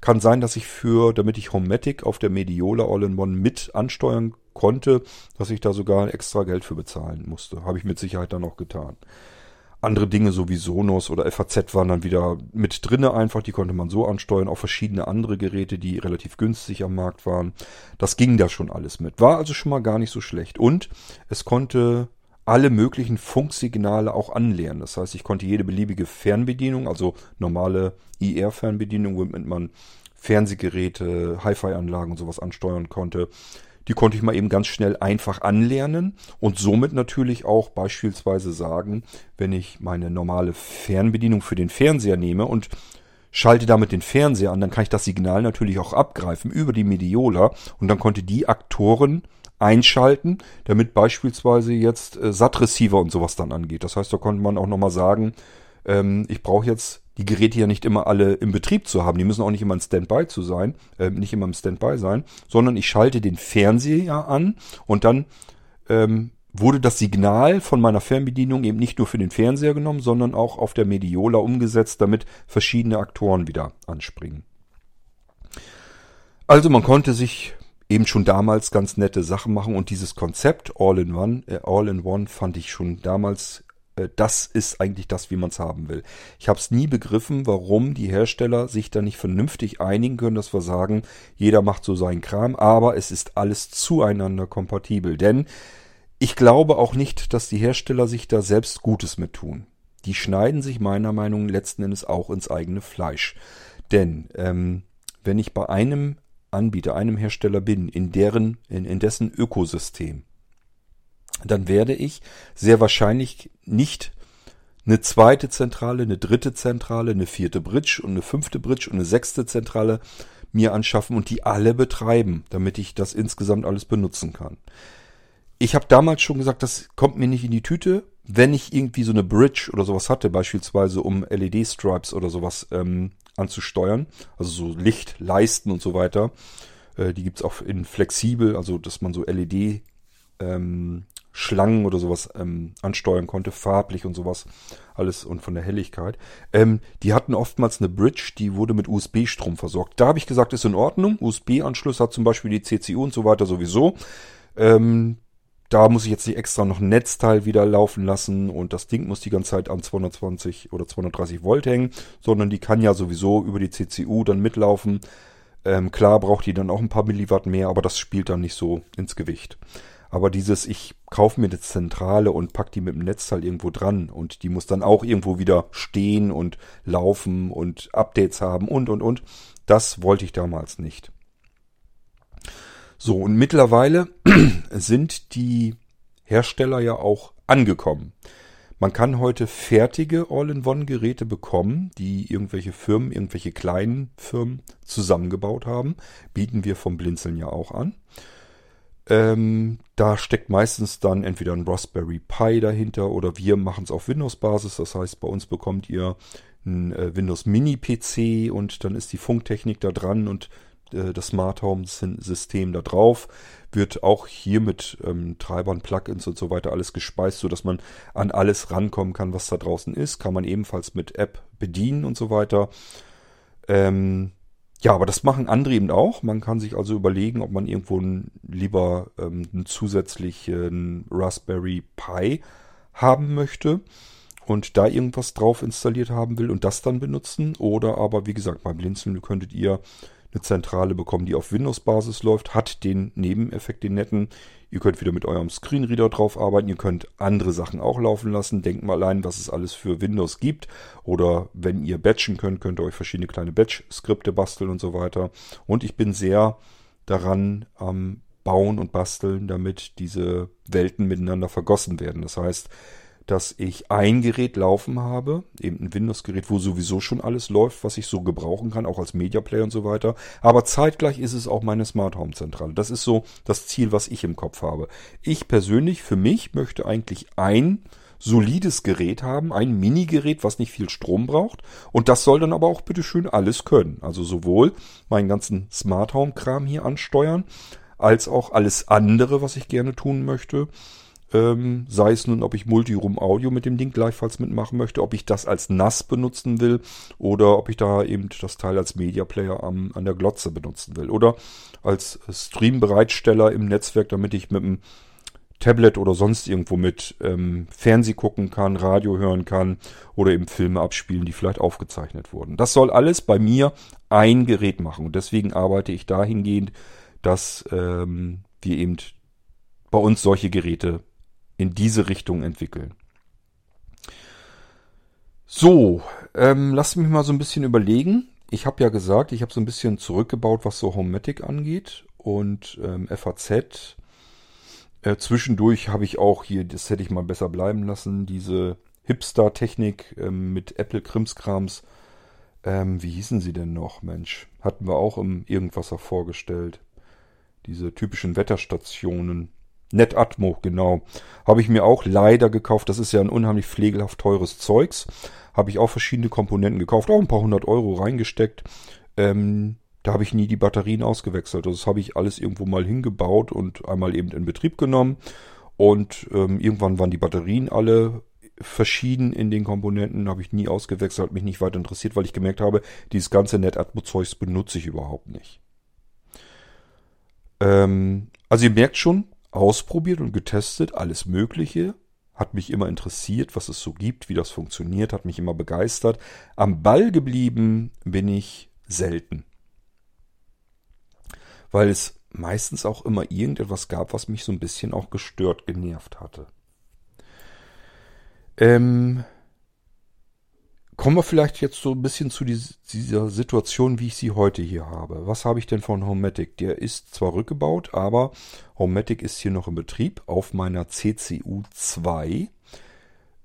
Kann sein, dass ich für, damit ich Homematic auf der Mediola All-in-One mit ansteuern konnte, dass ich da sogar extra Geld für bezahlen musste. Habe ich mit Sicherheit dann auch getan. Andere Dinge so wie Sonos oder FAZ waren dann wieder mit drinne einfach, die konnte man so ansteuern, auch verschiedene andere Geräte, die relativ günstig am Markt waren. Das ging da schon alles mit. War also schon mal gar nicht so schlecht. Und es konnte alle möglichen Funksignale auch anlernen. Das heißt, ich konnte jede beliebige Fernbedienung, also normale IR-Fernbedienung, womit man Fernsehgeräte, Hi-Fi-Anlagen und sowas ansteuern konnte, die konnte ich mal eben ganz schnell einfach anlernen und somit natürlich auch beispielsweise sagen, wenn ich meine normale Fernbedienung für den Fernseher nehme und schalte damit den Fernseher an, dann kann ich das Signal natürlich auch abgreifen über die Mediola und dann konnte die Aktoren einschalten, damit beispielsweise jetzt äh, SAT-Receiver und sowas dann angeht. Das heißt, da konnte man auch nochmal sagen, ähm, ich brauche jetzt die Geräte ja nicht immer alle im Betrieb zu haben. Die müssen auch nicht immer im Standby zu sein, äh, nicht immer im Standby sein, sondern ich schalte den Fernseher an und dann ähm, wurde das Signal von meiner Fernbedienung eben nicht nur für den Fernseher genommen, sondern auch auf der Mediola umgesetzt, damit verschiedene Aktoren wieder anspringen. Also man konnte sich eben schon damals ganz nette Sachen machen und dieses Konzept All-in-One, äh, All-in-One fand ich schon damals, äh, das ist eigentlich das, wie man es haben will. Ich habe es nie begriffen, warum die Hersteller sich da nicht vernünftig einigen können, dass wir sagen, jeder macht so seinen Kram, aber es ist alles zueinander kompatibel, denn ich glaube auch nicht, dass die Hersteller sich da selbst Gutes mit tun. Die schneiden sich meiner Meinung nach letzten Endes auch ins eigene Fleisch. Denn ähm, wenn ich bei einem Anbieter, einem Hersteller bin, in deren, in, in dessen Ökosystem, dann werde ich sehr wahrscheinlich nicht eine zweite Zentrale, eine dritte Zentrale, eine vierte Bridge und eine fünfte Bridge und eine sechste Zentrale mir anschaffen und die alle betreiben, damit ich das insgesamt alles benutzen kann. Ich habe damals schon gesagt, das kommt mir nicht in die Tüte. Wenn ich irgendwie so eine Bridge oder sowas hatte, beispielsweise um LED-Stripes oder sowas ähm, anzusteuern. Also so Licht, Leisten und so weiter. Äh, die gibt's auch in flexibel, also dass man so LED ähm, Schlangen oder sowas ähm, ansteuern konnte, farblich und sowas, alles und von der Helligkeit. Ähm, die hatten oftmals eine Bridge, die wurde mit USB-Strom versorgt. Da habe ich gesagt, ist in Ordnung. USB-Anschluss hat zum Beispiel die CCU und so weiter sowieso. Ähm, da muss ich jetzt nicht extra noch ein Netzteil wieder laufen lassen und das Ding muss die ganze Zeit an 220 oder 230 Volt hängen, sondern die kann ja sowieso über die CCU dann mitlaufen. Ähm, klar braucht die dann auch ein paar Milliwatt mehr, aber das spielt dann nicht so ins Gewicht. Aber dieses, ich kaufe mir eine Zentrale und pack die mit dem Netzteil irgendwo dran und die muss dann auch irgendwo wieder stehen und laufen und Updates haben und und und, das wollte ich damals nicht. So, und mittlerweile [CLEARS THROAT] sind die Hersteller ja auch angekommen. Man kann heute fertige All-in-One-Geräte bekommen, die irgendwelche Firmen, irgendwelche kleinen Firmen zusammengebaut haben. Bieten wir vom Blinzeln ja auch an. Ähm, da steckt meistens dann entweder ein Raspberry Pi dahinter oder wir machen es auf Windows-Basis. Das heißt, bei uns bekommt ihr ein äh, Windows Mini PC und dann ist die Funktechnik da dran und das Smart Home System da drauf wird auch hier mit ähm, Treibern, Plugins und so weiter alles gespeist, so dass man an alles rankommen kann, was da draußen ist. Kann man ebenfalls mit App bedienen und so weiter. Ähm, ja, aber das machen andere eben auch. Man kann sich also überlegen, ob man irgendwo ein, lieber ähm, einen zusätzlichen Raspberry Pi haben möchte und da irgendwas drauf installiert haben will und das dann benutzen. Oder aber, wie gesagt, beim Blinzeln könntet ihr eine Zentrale bekommen, die auf Windows-Basis läuft, hat den Nebeneffekt, den netten. Ihr könnt wieder mit eurem Screenreader drauf arbeiten, ihr könnt andere Sachen auch laufen lassen. Denkt mal allein, was es alles für Windows gibt. Oder wenn ihr batchen könnt, könnt ihr euch verschiedene kleine Batch-Skripte basteln und so weiter. Und ich bin sehr daran am Bauen und Basteln, damit diese Welten miteinander vergossen werden. Das heißt, dass ich ein Gerät laufen habe, eben ein Windows-Gerät, wo sowieso schon alles läuft, was ich so gebrauchen kann, auch als Media Player und so weiter. Aber zeitgleich ist es auch meine Smart Home Zentrale. Das ist so das Ziel, was ich im Kopf habe. Ich persönlich, für mich, möchte eigentlich ein solides Gerät haben, ein Mini-Gerät, was nicht viel Strom braucht. Und das soll dann aber auch bitteschön alles können. Also sowohl meinen ganzen Smart Home Kram hier ansteuern, als auch alles andere, was ich gerne tun möchte. Ähm, sei es nun, ob ich Multiroom Audio mit dem Ding gleichfalls mitmachen möchte, ob ich das als NAS benutzen will oder ob ich da eben das Teil als Media Player am, an der Glotze benutzen will oder als Stream-Bereitsteller im Netzwerk, damit ich mit dem Tablet oder sonst irgendwo mit ähm, Fernseh gucken kann, Radio hören kann oder eben Filme abspielen, die vielleicht aufgezeichnet wurden. Das soll alles bei mir ein Gerät machen und deswegen arbeite ich dahingehend, dass ähm, wir eben bei uns solche Geräte in diese Richtung entwickeln. So, ähm, lasst mich mal so ein bisschen überlegen. Ich habe ja gesagt, ich habe so ein bisschen zurückgebaut, was so Homematic angeht und ähm, FAZ. Äh, zwischendurch habe ich auch hier, das hätte ich mal besser bleiben lassen, diese Hipster-Technik ähm, mit Apple Krimskrams. Ähm, wie hießen sie denn noch, Mensch? Hatten wir auch im Irgendwasser vorgestellt. Diese typischen Wetterstationen. NetAtmo, genau. Habe ich mir auch leider gekauft. Das ist ja ein unheimlich pflegelhaft teures Zeugs. Habe ich auch verschiedene Komponenten gekauft, auch ein paar hundert Euro reingesteckt. Ähm, da habe ich nie die Batterien ausgewechselt. Also das habe ich alles irgendwo mal hingebaut und einmal eben in Betrieb genommen. Und ähm, irgendwann waren die Batterien alle verschieden in den Komponenten, habe ich nie ausgewechselt, hat mich nicht weiter interessiert, weil ich gemerkt habe, dieses ganze NetAtmo-Zeugs benutze ich überhaupt nicht. Ähm, also ihr merkt schon, ausprobiert und getestet, alles Mögliche. Hat mich immer interessiert, was es so gibt, wie das funktioniert, hat mich immer begeistert. Am Ball geblieben bin ich selten. Weil es meistens auch immer irgendetwas gab, was mich so ein bisschen auch gestört, genervt hatte. Ähm, Kommen wir vielleicht jetzt so ein bisschen zu dieser Situation, wie ich sie heute hier habe. Was habe ich denn von Homematic? Der ist zwar rückgebaut, aber Homematic ist hier noch in Betrieb auf meiner CCU 2.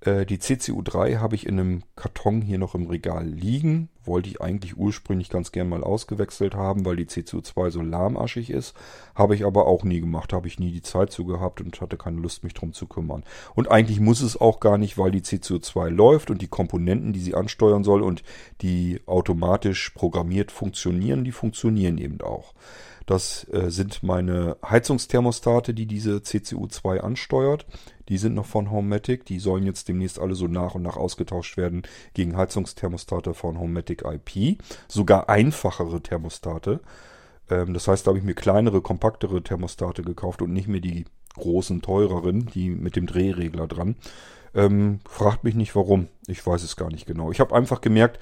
Äh, die CCU3 habe ich in einem Karton hier noch im Regal liegen. Wollte ich eigentlich ursprünglich ganz gern mal ausgewechselt haben, weil die CCU2 so lahmaschig ist. Habe ich aber auch nie gemacht. Habe ich nie die Zeit zu gehabt und hatte keine Lust, mich drum zu kümmern. Und eigentlich muss es auch gar nicht, weil die CCU2 läuft und die Komponenten, die sie ansteuern soll und die automatisch programmiert funktionieren, die funktionieren eben auch. Das äh, sind meine Heizungsthermostate, die diese CCU2 ansteuert. Die sind noch von Homematic. Die sollen jetzt demnächst alle so nach und nach ausgetauscht werden gegen Heizungsthermostate von Homematic IP. Sogar einfachere Thermostate. Ähm, das heißt, da habe ich mir kleinere, kompaktere Thermostate gekauft und nicht mehr die großen, teureren, die mit dem Drehregler dran. Ähm, fragt mich nicht warum. Ich weiß es gar nicht genau. Ich habe einfach gemerkt,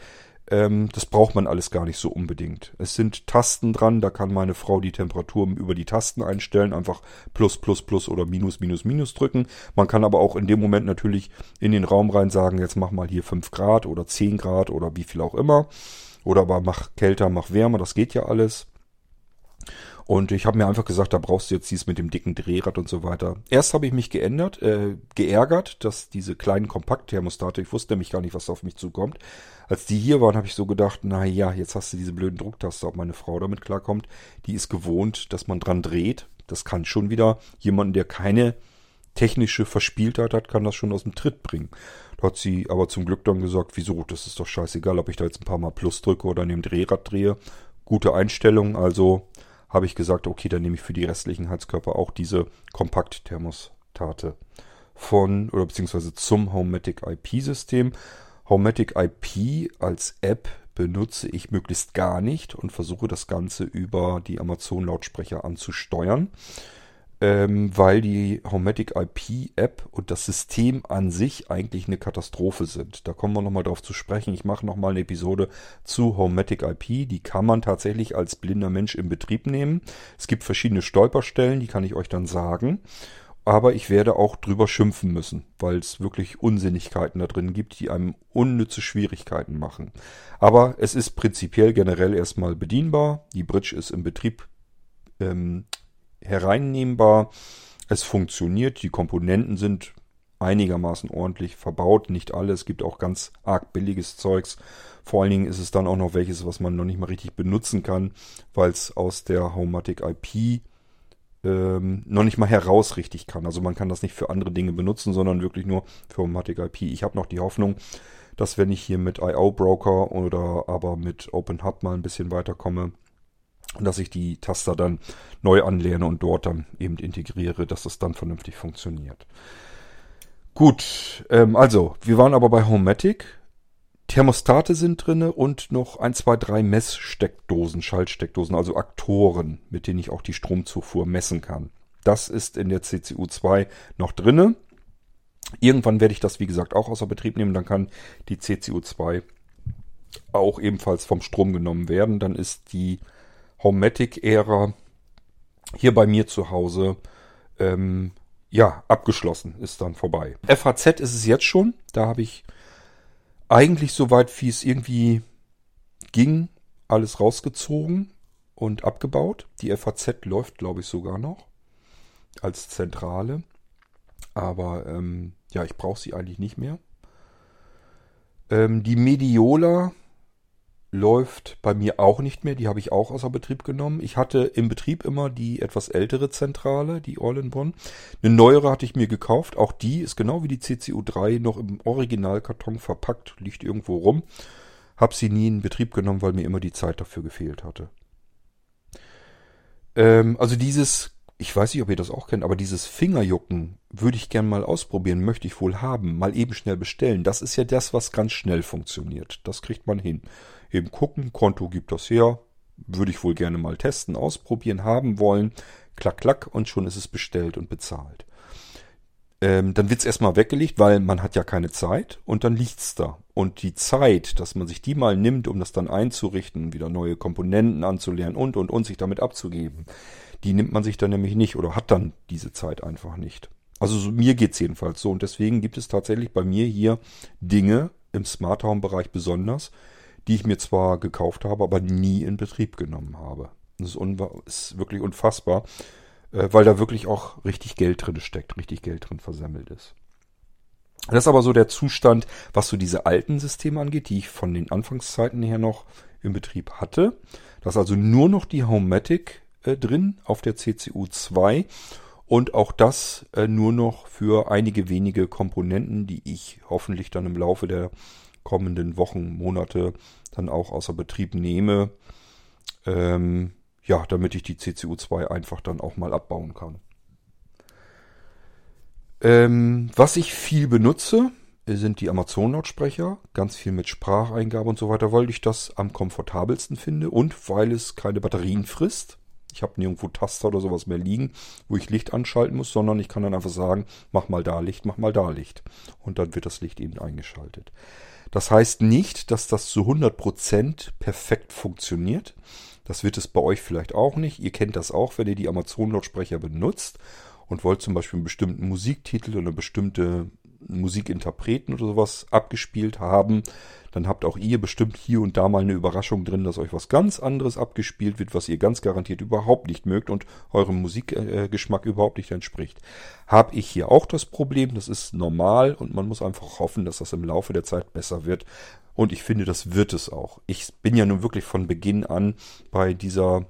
Ähm, das braucht man alles gar nicht so unbedingt. Es sind Tasten dran, da kann meine Frau die Temperatur über die Tasten einstellen, einfach plus, plus, plus oder minus, minus, minus drücken. Man kann aber auch in dem Moment natürlich in den Raum rein sagen, jetzt mach mal hier 5 Grad oder 10 Grad oder wie viel auch immer. Oder aber mach kälter, mach wärmer, das geht ja alles. Und ich habe mir einfach gesagt, da brauchst du jetzt dies mit dem dicken Drehrad und so weiter. Erst habe ich mich geändert, äh, geärgert, dass diese kleinen Kompakt-Thermostate, ich wusste nämlich gar nicht, was auf mich zukommt. Als die hier waren, habe ich so gedacht, na ja, jetzt hast du diese blöden Drucktaste, ob meine Frau damit klarkommt. Die ist gewohnt, dass man dran dreht. Das kann schon wieder jemanden, der keine technische Verspieltheit hat, kann das schon aus dem Tritt bringen. Da hat sie aber zum Glück dann gesagt, wieso, das ist doch scheißegal, ob ich da jetzt ein paar Mal Plus drücke oder an dem Drehrad drehe. Gute Einstellung, also habe ich gesagt, okay, dann nehme ich für die restlichen Heizkörper auch diese Kompakt-Thermostate von oder beziehungsweise zum Homematic IP-System. Homematic IP als App benutze ich möglichst gar nicht und versuche das Ganze über die Amazon-Lautsprecher anzusteuern ähm, weil die Homematic IP App und das System an sich eigentlich eine Katastrophe sind. Da kommen wir nochmal drauf zu sprechen. Ich mache nochmal eine Episode zu Homematic IP. Die kann man tatsächlich als blinder Mensch in Betrieb nehmen. Es gibt verschiedene Stolperstellen, die kann ich euch dann sagen. Aber ich werde auch drüber schimpfen müssen, weil es wirklich Unsinnigkeiten da drin gibt, die einem unnütze Schwierigkeiten machen. Aber es ist prinzipiell generell erstmal bedienbar. Die Bridge ist im Betrieb ähm, hereinnehmbar. Es funktioniert, die Komponenten sind einigermaßen ordentlich verbaut, nicht alle. Es gibt auch ganz arg billiges Zeugs. Vor allen Dingen ist es dann auch noch welches, was man noch nicht mal richtig benutzen kann, weil es aus der Homematic IP ähm, noch nicht mal heraus richtig kann. Also man kann das nicht für andere Dinge benutzen, sondern wirklich nur für Homematic IP. Ich habe noch die Hoffnung, dass wenn ich hier mit IO Broker oder aber mit OpenHub mal ein bisschen weiterkomme, dass ich die Taster dann neu anlerne und dort dann eben integriere, dass es dann vernünftig funktioniert. Gut, ähm, also, wir waren aber bei Homematic. Thermostate sind drinne und noch ein, zwei, drei Messsteckdosen, Schaltsteckdosen, also Aktoren, mit denen ich auch die Stromzufuhr messen kann. Das ist in der CCU2 noch drinne. Irgendwann werde ich das, wie gesagt, auch außer Betrieb nehmen. Dann kann die CCU2 auch ebenfalls vom Strom genommen werden. Dann ist die Homematic-Ära hier bei mir zu Hause ähm, ja abgeschlossen, ist dann vorbei. FAZ ist es jetzt schon. Da habe ich eigentlich soweit, wie es irgendwie ging, alles rausgezogen und abgebaut. Die FAZ läuft, glaube ich, sogar noch als Zentrale. Aber ähm, ja, ich brauche sie eigentlich nicht mehr. Ähm, die Mediola läuft bei mir auch nicht mehr. Die habe ich auch außer Betrieb genommen. Ich hatte im Betrieb immer die etwas ältere Zentrale, die All-in-One. Eine neuere hatte ich mir gekauft. Auch die ist genau wie die CCU3 noch im Originalkarton verpackt, liegt irgendwo rum. Hab sie nie in Betrieb genommen, weil mir immer die Zeit dafür gefehlt hatte. Ähm, also dieses ich weiß nicht, ob ihr das auch kennt, aber dieses Fingerjucken würde ich gern mal ausprobieren, möchte ich wohl haben, mal eben schnell bestellen. Das ist ja das, was ganz schnell funktioniert. Das kriegt man hin. Eben gucken, Konto gibt das her, würde ich wohl gerne mal testen, ausprobieren, haben wollen. Klack, klack und schon ist es bestellt und bezahlt. Ähm, dann wird's erstmal weggelegt, weil man hat ja keine Zeit und dann liegt's da. Und die Zeit, dass man sich die mal nimmt, um das dann einzurichten, wieder neue Komponenten anzulernen und und und sich damit abzugeben, die nimmt man sich dann nämlich nicht oder hat dann diese Zeit einfach nicht. Also so, mir geht's jedenfalls so und deswegen gibt es tatsächlich bei mir hier Dinge im Smart Home Bereich besonders, die ich mir zwar gekauft habe, aber nie in Betrieb genommen habe. Das ist, ist wirklich unfassbar, äh, weil da wirklich auch richtig Geld drin steckt, richtig Geld drin versemmelt ist. Das ist aber so der Zustand, was so diese alten Systeme angeht, die ich von den Anfangszeiten her noch im Betrieb hatte. Das ist also nur noch die Homematic äh, drin auf der CCU 2 und auch das äh, nur noch für einige wenige Komponenten, die ich hoffentlich dann im Laufe der kommenden Wochen, Monate dann auch außer Betrieb nehme. Ähm, ja, damit ich die CCU 2 einfach dann auch mal abbauen kann. Ähm, was ich viel benutze, sind die Amazon-Lautsprecher. Ganz viel mit Spracheingabe und so weiter, weil ich das am komfortabelsten finde und weil es keine Batterien frisst. Ich habe nirgendwo Taster oder sowas mehr liegen, wo ich Licht anschalten muss, sondern ich kann dann einfach sagen, mach mal da Licht, mach mal da Licht. Und dann wird das Licht eben eingeschaltet. Das heißt nicht, dass das zu 100% perfekt funktioniert. Das wird es bei euch vielleicht auch nicht. Ihr kennt das auch, wenn ihr die Amazon-Lautsprecher benutzt und wollt zum Beispiel einen bestimmten Musiktitel oder bestimmte Musikinterpreten oder sowas abgespielt haben, dann habt auch ihr bestimmt hier und da mal eine Überraschung drin, dass euch was ganz anderes abgespielt wird, was ihr ganz garantiert überhaupt nicht mögt und eurem Musikgeschmack überhaupt nicht entspricht. Hab ich hier auch das Problem, das ist normal und man muss einfach hoffen, dass das im Laufe der Zeit besser wird. Und ich finde, das wird es auch. Ich bin ja nun wirklich von Beginn an bei dieser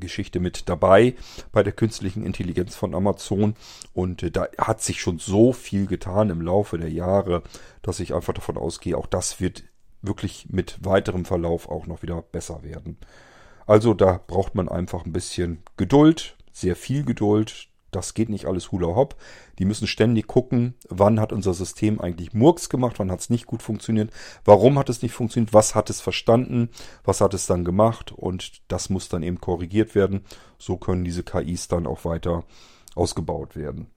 Geschichte mit dabei bei der künstlichen Intelligenz von Amazon und äh, da hat sich schon so viel getan im Laufe der Jahre, dass ich einfach davon ausgehe, auch das wird wirklich mit weiterem Verlauf auch noch wieder besser werden. Also da braucht man einfach ein bisschen Geduld, sehr viel Geduld, das geht nicht alles hula hopp. Die müssen ständig gucken, wann hat unser System eigentlich Murks gemacht, wann hat es nicht gut funktioniert, warum hat es nicht funktioniert, was hat es verstanden, was hat es dann gemacht und das muss dann eben korrigiert werden. So können diese KIs dann auch weiter ausgebaut werden.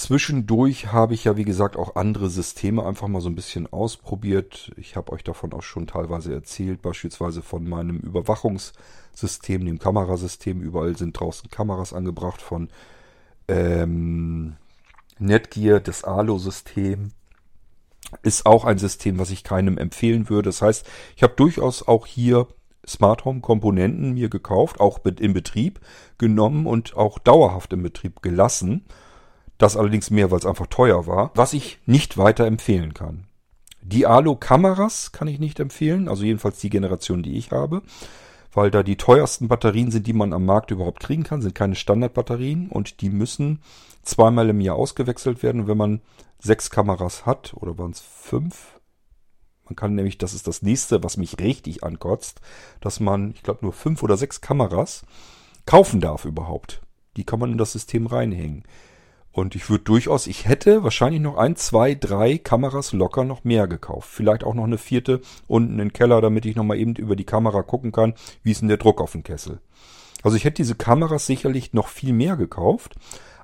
Zwischendurch habe ich ja, wie gesagt, auch andere Systeme einfach mal so ein bisschen ausprobiert. Ich habe euch davon auch schon teilweise erzählt, beispielsweise von meinem Überwachungssystem, dem Kamerasystem. Überall sind draußen Kameras angebracht von ähm, Netgear, das ALO-System. Ist auch ein System, was ich keinem empfehlen würde. Das heißt, ich habe durchaus auch hier Smart Home Komponenten mir gekauft, auch in Betrieb genommen und auch dauerhaft im Betrieb gelassen das allerdings mehr, weil es einfach teuer war, was ich nicht weiter empfehlen kann. Die Alu-Kameras kann ich nicht empfehlen, also jedenfalls die Generation, die ich habe, weil da die teuersten Batterien sind, die man am Markt überhaupt kriegen kann, sind keine Standardbatterien und die müssen zweimal im Jahr ausgewechselt werden. Wenn man sechs Kameras hat, oder waren es fünf? Man kann nämlich, das ist das nächste, was mich richtig ankotzt, dass man, ich glaube, nur fünf oder sechs Kameras kaufen darf überhaupt. Die kann man in das System reinhängen. Und ich würde durchaus, ich hätte wahrscheinlich noch ein, zwei, drei Kameras locker noch mehr gekauft. Vielleicht auch noch eine vierte unten im Keller, damit ich nochmal eben über die Kamera gucken kann, wie ist denn der Druck auf dem Kessel. Also ich hätte diese Kameras sicherlich noch viel mehr gekauft,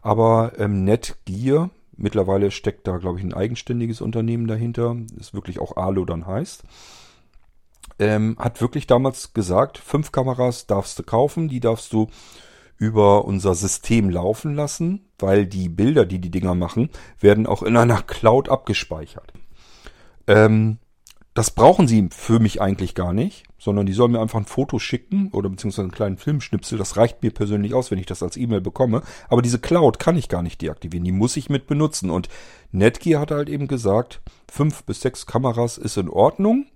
aber ähm, Netgear, mittlerweile steckt da, glaube ich, ein eigenständiges Unternehmen dahinter, ist wirklich auch Alo dann heißt, ähm, hat wirklich damals gesagt, fünf Kameras darfst du kaufen, die darfst du über unser System laufen lassen, weil die Bilder, die die Dinger machen, werden auch in einer Cloud abgespeichert. Ähm, das brauchen sie für mich eigentlich gar nicht, sondern die sollen mir einfach ein Foto schicken oder beziehungsweise einen kleinen Filmschnipsel. Das reicht mir persönlich aus, wenn ich das als E-Mail bekomme. Aber diese Cloud kann ich gar nicht deaktivieren. Die muss ich mit benutzen. Und Netgear hat halt eben gesagt, fünf bis sechs Kameras ist in Ordnung.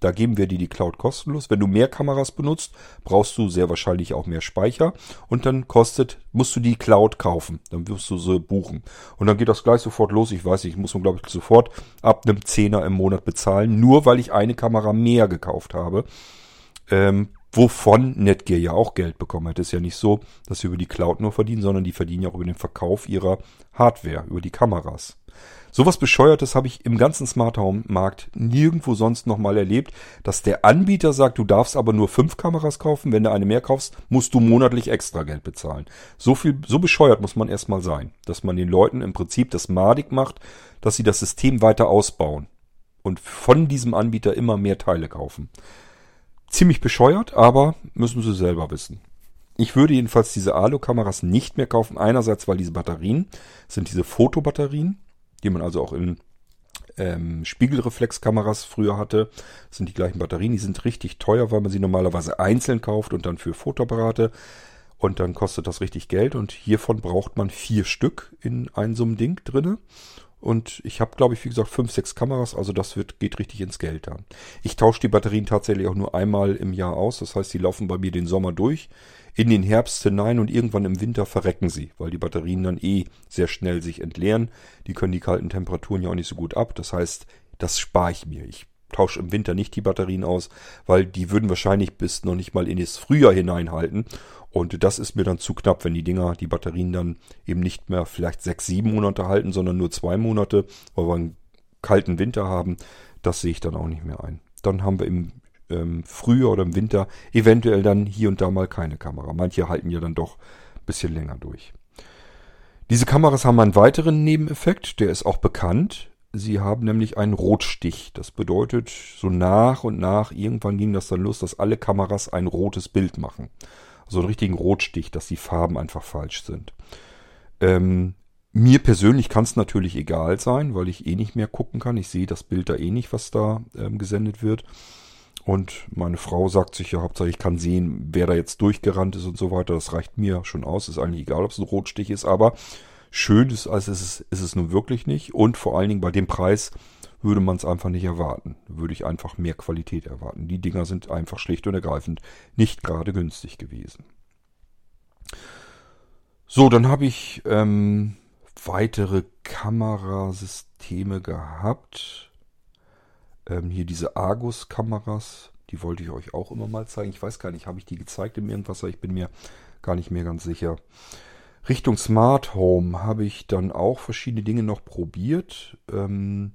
Da geben wir dir die Cloud kostenlos. Wenn du mehr Kameras benutzt, brauchst du sehr wahrscheinlich auch mehr Speicher. Und dann kostet, musst du die Cloud kaufen. Dann wirst du sie buchen. Und dann geht das gleich sofort los. Ich weiß nicht, ich muss man glaube ich sofort ab einem Zehner im Monat bezahlen. Nur weil ich eine Kamera mehr gekauft habe. Ähm, wovon Netgear ja auch Geld bekommen hat. Ist ja nicht so, dass sie über die Cloud nur verdienen, sondern die verdienen ja auch über den Verkauf ihrer Hardware, über die Kameras. Sowas Bescheuertes habe ich im ganzen Smart Home Markt nirgendwo sonst nochmal erlebt, dass der Anbieter sagt, du darfst aber nur fünf Kameras kaufen, wenn du eine mehr kaufst, musst du monatlich extra Geld bezahlen. So viel, so bescheuert muss man erstmal sein, dass man den Leuten im Prinzip das madig macht, dass sie das System weiter ausbauen und von diesem Anbieter immer mehr Teile kaufen. Ziemlich bescheuert, aber müssen sie selber wissen. Ich würde jedenfalls diese Alu-Kameras nicht mehr kaufen. Einerseits, weil diese Batterien sind diese Fotobatterien die man also auch in ähm, Spiegelreflexkameras früher hatte. Das sind die gleichen Batterien, die sind richtig teuer, weil man sie normalerweise einzeln kauft und dann für Fotoapparate. Und dann kostet das richtig Geld. Und hiervon braucht man vier Stück in einem so einem Ding drinne. Und ich habe, glaube ich, wie gesagt, fünf, sechs Kameras, also das wird, geht richtig ins Geld dann. Ich tausche die Batterien tatsächlich auch nur einmal im Jahr aus. Das heißt, die laufen bei mir den Sommer durch in den Herbst hinein und irgendwann im Winter verrecken sie, weil die Batterien dann eh sehr schnell sich entleeren. Die können die kalten Temperaturen ja auch nicht so gut ab. Das heißt, das spare ich mir. Ich tausche im Winter nicht die Batterien aus, weil die würden wahrscheinlich bis noch nicht mal in das Frühjahr hineinhalten. Und das ist mir dann zu knapp, wenn die Dinger, die Batterien dann eben nicht mehr vielleicht sechs, sieben Monate halten, sondern nur zwei Monate, weil wir einen kalten Winter haben. Das sehe ich dann auch nicht mehr ein. Dann haben wir im ähm, Frühjahr oder im Winter eventuell dann hier und da mal keine Kamera. Manche halten ja dann doch ein bisschen länger durch. Diese Kameras haben einen weiteren Nebeneffekt, der ist auch bekannt. Sie haben nämlich einen Rotstich. Das bedeutet, so nach und nach, irgendwann ging das dann los, dass alle Kameras ein rotes Bild machen. So also einen richtigen Rotstich, dass die Farben einfach falsch sind. Ähm, mir persönlich kann es natürlich egal sein, weil ich eh nicht mehr gucken kann. Ich sehe das Bild da eh nicht, was da ähm, gesendet wird. Und meine Frau sagt sich ja hauptsächlich, ich kann sehen, wer da jetzt durchgerannt ist und so weiter. Das reicht mir schon aus. Ist eigentlich egal, ob es ein Rotstich ist. Aber schön ist, als ist es, ist es nun wirklich nicht. Und vor allen Dingen bei dem Preis würde man es einfach nicht erwarten. Würde ich einfach mehr Qualität erwarten. Die Dinger sind einfach schlicht und ergreifend nicht gerade günstig gewesen. So, dann habe ich ähm, weitere Kamerasysteme gehabt. Ähm, hier diese Argus-Kameras, die wollte ich euch auch immer mal zeigen. Ich weiß gar nicht, habe ich die gezeigt im Irgendwasser? Ich bin mir gar nicht mehr ganz sicher. Richtung Smart Home habe ich dann auch verschiedene Dinge noch probiert. Ähm,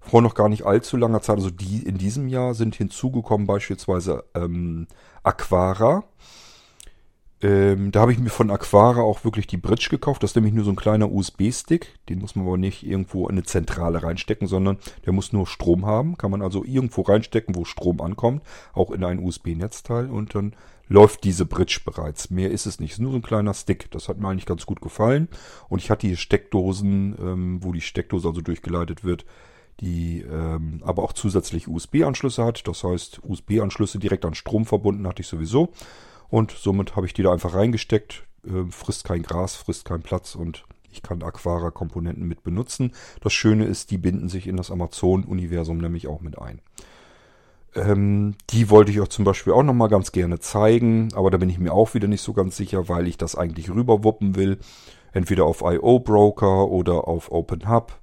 vor noch gar nicht allzu langer Zeit, also die in diesem Jahr sind hinzugekommen beispielsweise ähm, Aquara. Ähm, da habe ich mir von Aquara auch wirklich die Bridge gekauft. Das ist nämlich nur so ein kleiner USB-Stick. Den muss man aber nicht irgendwo in eine Zentrale reinstecken, sondern der muss nur Strom haben. Kann man also irgendwo reinstecken, wo Strom ankommt. Auch in ein USB-Netzteil. Und dann läuft diese Bridge bereits. Mehr ist es nicht. Es ist nur so ein kleiner Stick. Das hat mir eigentlich ganz gut gefallen. Und ich hatte hier Steckdosen, ähm, wo die Steckdose also durchgeleitet wird, die ähm, aber auch zusätzlich USB-Anschlüsse hat. Das heißt, USB-Anschlüsse direkt an Strom verbunden hatte ich sowieso. Und somit habe ich die da einfach reingesteckt. Äh, frisst kein Gras, frisst keinen Platz und ich kann Aquara-Komponenten mit benutzen. Das Schöne ist, die binden sich in das Amazon-Universum nämlich auch mit ein. Ähm, die wollte ich euch zum Beispiel auch nochmal ganz gerne zeigen, aber da bin ich mir auch wieder nicht so ganz sicher, weil ich das eigentlich rüberwuppen will. Entweder auf IO Broker oder auf OpenHub.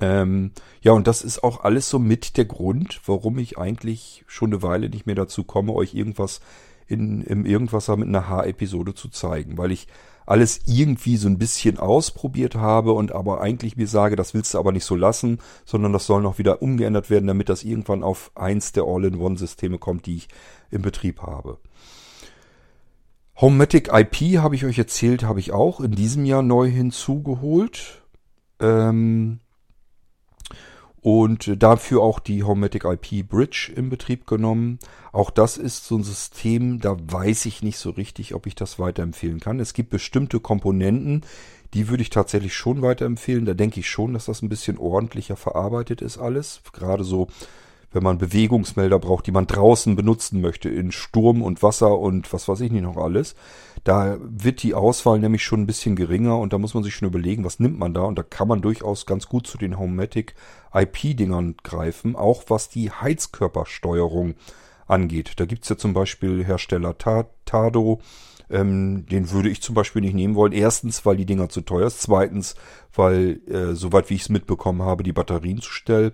Ähm, ja, und das ist auch alles so mit der Grund, warum ich eigentlich schon eine Weile nicht mehr dazu komme, euch irgendwas in, im Irgendwasser mit einer H-Episode zu zeigen, weil ich alles irgendwie so ein bisschen ausprobiert habe und aber eigentlich mir sage, das willst du aber nicht so lassen, sondern das soll noch wieder umgeändert werden, damit das irgendwann auf eins der All-in-One-Systeme kommt, die ich im Betrieb habe. Homematic IP habe ich euch erzählt, habe ich auch in diesem Jahr neu hinzugeholt. Ähm, und dafür auch die Homematic IP Bridge in Betrieb genommen. Auch das ist so ein System, da weiß ich nicht so richtig, ob ich das weiterempfehlen kann. Es gibt bestimmte Komponenten, die würde ich tatsächlich schon weiterempfehlen. Da denke ich schon, dass das ein bisschen ordentlicher verarbeitet ist alles. Gerade so wenn man Bewegungsmelder braucht, die man draußen benutzen möchte, in Sturm und Wasser und was weiß ich nicht noch alles. Da wird die Auswahl nämlich schon ein bisschen geringer und da muss man sich schon überlegen, was nimmt man da und da kann man durchaus ganz gut zu den Homematic IP-Dingern greifen, auch was die Heizkörpersteuerung angeht. Da gibt's ja zum Beispiel Hersteller Tado, ähm, den würde ich zum Beispiel nicht nehmen wollen. Erstens, weil die Dinger zu teuer ist. Zweitens, weil, äh, soweit wie ich es mitbekommen habe, die Batterien zu schnell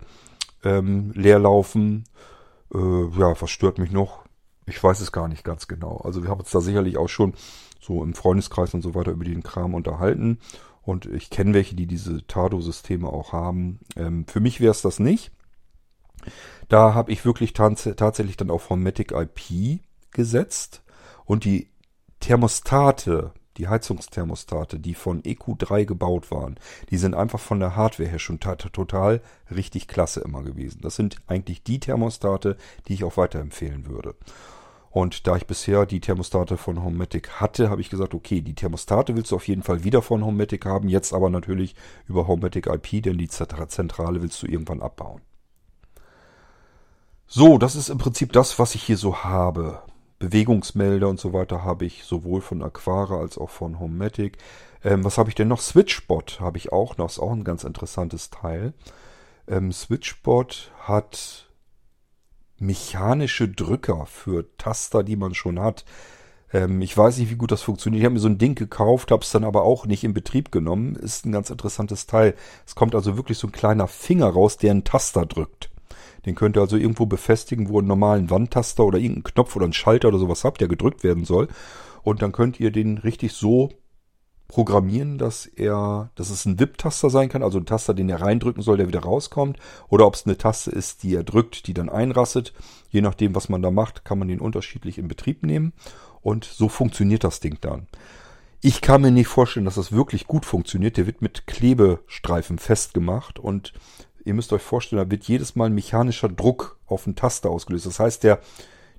ähm, leer laufen. Äh, ja, was stört mich noch? Ich weiß es gar nicht ganz genau. Also wir haben uns da sicherlich auch schon so im Freundeskreis und so weiter über den Kram unterhalten. Und ich kenne welche, die diese Tado-Systeme auch haben. Ähm, für mich wäre es das nicht. Da habe ich wirklich tatsächlich dann auf Hermetic IP gesetzt. Und die Thermostate, die Heizungsthermostate, die von EQ3 gebaut waren, die sind einfach von der Hardware her schon total richtig klasse immer gewesen. Das sind eigentlich die Thermostate, die ich auch weiterempfehlen würde. Und da ich bisher die Thermostate von Homematic hatte, habe ich gesagt, okay, die Thermostate willst du auf jeden Fall wieder von Homematic haben, jetzt aber natürlich über Homematic IP, denn die Zentrale willst du irgendwann abbauen. So, das ist im Prinzip das, was ich hier so habe. Bewegungsmelder und so weiter habe ich sowohl von Aquara als auch von Homematic. Ähm, was habe ich denn noch? Switchbot habe ich auch noch. Ist auch ein ganz interessantes Teil. Ähm, Switchbot hat mechanische Drücker für Taster, die man schon hat. Ähm, ich weiß nicht, wie gut das funktioniert. Ich habe mir so ein Ding gekauft, habe es dann aber auch nicht in Betrieb genommen. Ist ein ganz interessantes Teil. Es kommt also wirklich so ein kleiner Finger raus, der einen Taster drückt. Den könnt ihr also irgendwo befestigen, wo einen normalen Wandtaster oder irgendeinen Knopf oder einen Schalter oder sowas habt, der gedrückt werden soll. Und dann könnt ihr den richtig so programmieren, dass er, dass es ein WIP-Taster sein kann, also ein Taster, den er reindrücken soll, der wieder rauskommt, oder ob es eine Taste ist, die er drückt, die dann einrastet. Je nachdem, was man da macht, kann man den unterschiedlich in Betrieb nehmen. Und so funktioniert das Ding dann. Ich kann mir nicht vorstellen, dass das wirklich gut funktioniert. Der wird mit Klebestreifen festgemacht und ihr müsst euch vorstellen, da wird jedes Mal ein mechanischer Druck auf den Taster ausgelöst. Das heißt, der,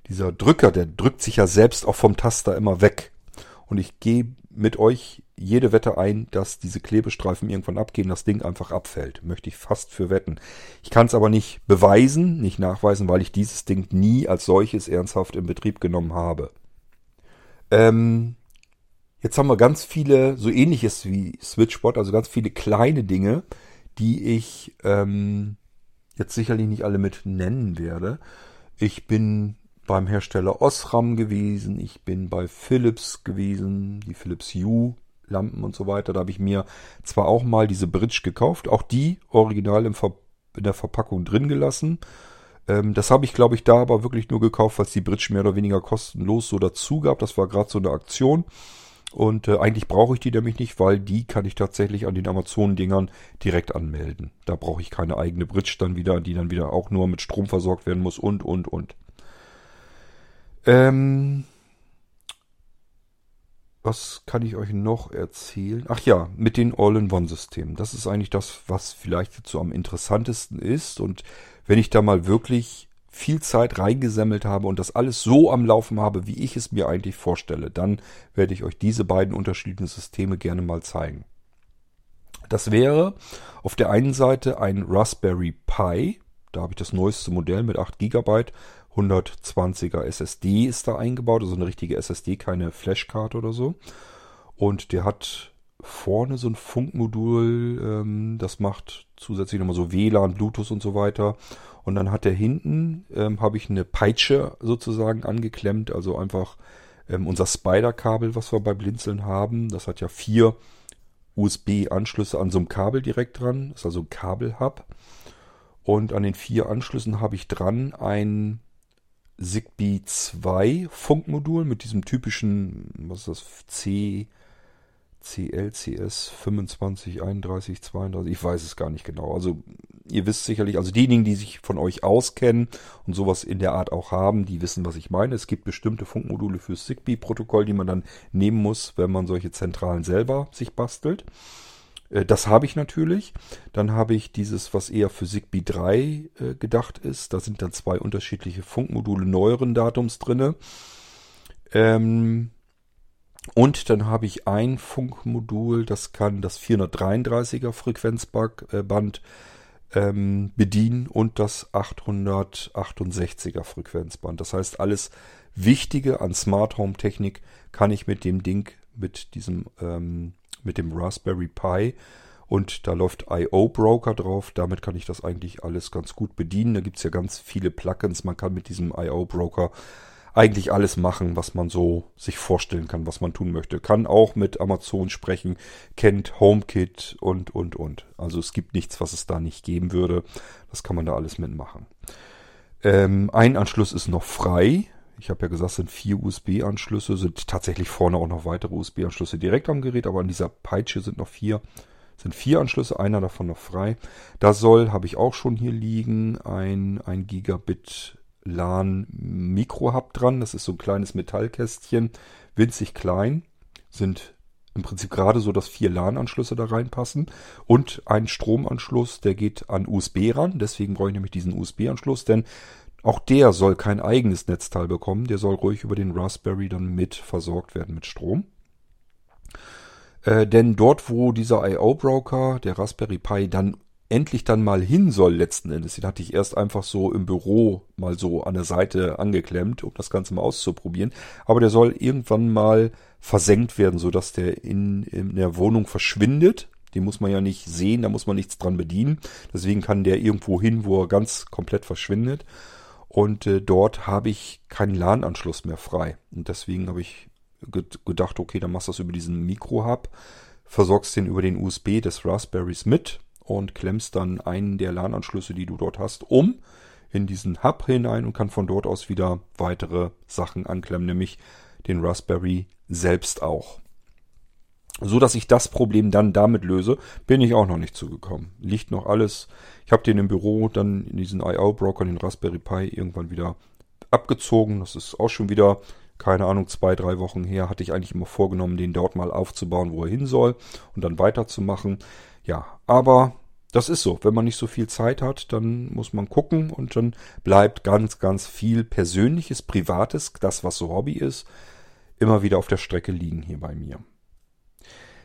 dieser Drücker, der drückt sich ja selbst auch vom Taster immer weg. Und ich gehe mit euch jede Wette ein, dass diese Klebestreifen irgendwann abgehen, das Ding einfach abfällt. Möchte ich fast für wetten. Ich kann es aber nicht beweisen, nicht nachweisen, weil ich dieses Ding nie als solches ernsthaft in Betrieb genommen habe. Ähm, Jetzt haben wir ganz viele, so ähnliches wie Switchbot, also ganz viele kleine Dinge, die ich ähm, jetzt sicherlich nicht alle mit nennen werde. Ich bin beim Hersteller Osram gewesen, ich bin bei Philips gewesen, die Philips Hue Lampen und so weiter. Da habe ich mir zwar auch mal diese Bridge gekauft, auch die original in der Verpackung drin gelassen. Ähm, das habe ich, glaube ich, da aber wirklich nur gekauft, weil es die Bridge mehr oder weniger kostenlos so dazu gab. Das war gerade so eine Aktion. Und äh, eigentlich brauche ich die nämlich nicht, weil die kann ich tatsächlich an den Amazon-Dingern direkt anmelden. Da brauche ich keine eigene Bridge dann wieder, die dann wieder auch nur mit Strom versorgt werden muss und, und, und. Ähm, was kann ich euch noch erzählen? Ach ja, mit den All-in-One-Systemen. Das ist eigentlich das, was vielleicht so am interessantesten ist. Und wenn ich da mal wirklich viel Zeit reingesammelt habe und das alles so am Laufen habe, wie ich es mir eigentlich vorstelle, dann werde ich euch diese beiden unterschiedlichen Systeme gerne mal zeigen. Das wäre auf der einen Seite ein Raspberry Pi, da habe ich das neueste Modell mit 8 GB, 120er SSD ist da eingebaut, also eine richtige SSD, keine Flashcard oder so. Und der hat vorne so ein Funkmodul, ähm, das macht zusätzlich nochmal so WLAN, Bluetooth und so weiter. Und dann hat er hinten, ähm, habe ich eine Peitsche sozusagen angeklemmt, also einfach ähm, unser Spider-Kabel, was wir bei Blinzeln haben. Das hat ja vier USB-Anschlüsse an so einem Kabel direkt dran. Das ist also ein Kabelhub. Und an den vier Anschlüssen habe ich dran ein Zigbee 2 Funkmodul mit diesem typischen, was ist das, C, CLCS 25, 31, 32, ich weiß es gar nicht genau. Also ihr wisst sicherlich, also diejenigen, die sich von euch auskennen und sowas in der Art auch haben, die wissen, was ich meine. Es gibt bestimmte Funkmodule fürs Zigbee-Protokoll, die man dann nehmen muss, wenn man solche Zentralen selber sich bastelt. Äh, das habe ich natürlich. Dann habe ich dieses, was eher für Zigbee 3 äh, gedacht ist. Da sind dann zwei unterschiedliche Funkmodule neueren Datums drinne. Ähm, und dann habe ich ein Funkmodul, das kann das 433er Frequenzband ähm, bedienen und das 868er Frequenzband. Das heißt, alles Wichtige an Smart Home Technik kann ich mit dem Ding, mit diesem, ähm, mit dem Raspberry Pi und da läuft IO Broker drauf. Damit kann ich das eigentlich alles ganz gut bedienen. Da gibt es ja ganz viele Plugins. Man kann mit diesem IO Broker eigentlich alles machen, was man so sich vorstellen kann, was man tun möchte. Kann auch mit Amazon sprechen, kennt HomeKit und, und, und. Also es gibt nichts, was es da nicht geben würde. Das kann man da alles mitmachen. Ähm, ein Anschluss ist noch frei. Ich habe ja gesagt, es sind vier USB-Anschlüsse, sind tatsächlich vorne auch noch weitere USB-Anschlüsse direkt am Gerät, aber an dieser Peitsche sind noch vier, sind vier Anschlüsse, einer davon noch frei. Da soll, habe ich auch schon hier liegen, ein, ein Gigabit LAN Mikrohub dran. Das ist so ein kleines Metallkästchen, winzig klein, sind im Prinzip gerade so, dass vier LAN-Anschlüsse da reinpassen und ein Stromanschluss, der geht an USB ran. Deswegen brauche ich nämlich diesen USB-Anschluss, denn auch der soll kein eigenes Netzteil bekommen. Der soll ruhig über den Raspberry dann mit versorgt werden mit Strom. Äh, denn dort, wo dieser IO-Broker, der Raspberry Pi, dann endlich dann mal hin soll letzten Endes. Den hatte ich erst einfach so im Büro mal so an der Seite angeklemmt, um das Ganze mal auszuprobieren. Aber der soll irgendwann mal versenkt werden, sodass der in, in der Wohnung verschwindet. Den muss man ja nicht sehen, da muss man nichts dran bedienen. Deswegen kann der irgendwo hin, wo er ganz komplett verschwindet. Und äh, dort habe ich keinen LAN-Anschluss mehr frei. Und deswegen habe ich gedacht, okay, dann machst du das über diesen Mikro-Hub, versorgst den über den USB des Raspberries mit und klemmst dann einen der LAN-Anschlüsse, die du dort hast, um in diesen Hub hinein und kann von dort aus wieder weitere Sachen anklemmen, nämlich den Raspberry selbst auch. So dass ich das Problem dann damit löse, bin ich auch noch nicht zugekommen. Liegt noch alles. Ich habe den im Büro dann in diesen IO-Broker, den Raspberry Pi, irgendwann wieder abgezogen. Das ist auch schon wieder keine Ahnung, zwei, drei Wochen her, hatte ich eigentlich immer vorgenommen, den dort mal aufzubauen, wo er hin soll und dann weiterzumachen. Ja, aber das ist so. Wenn man nicht so viel Zeit hat, dann muss man gucken und dann bleibt ganz, ganz viel Persönliches, Privates, das, was so Hobby ist, immer wieder auf der Strecke liegen hier bei mir.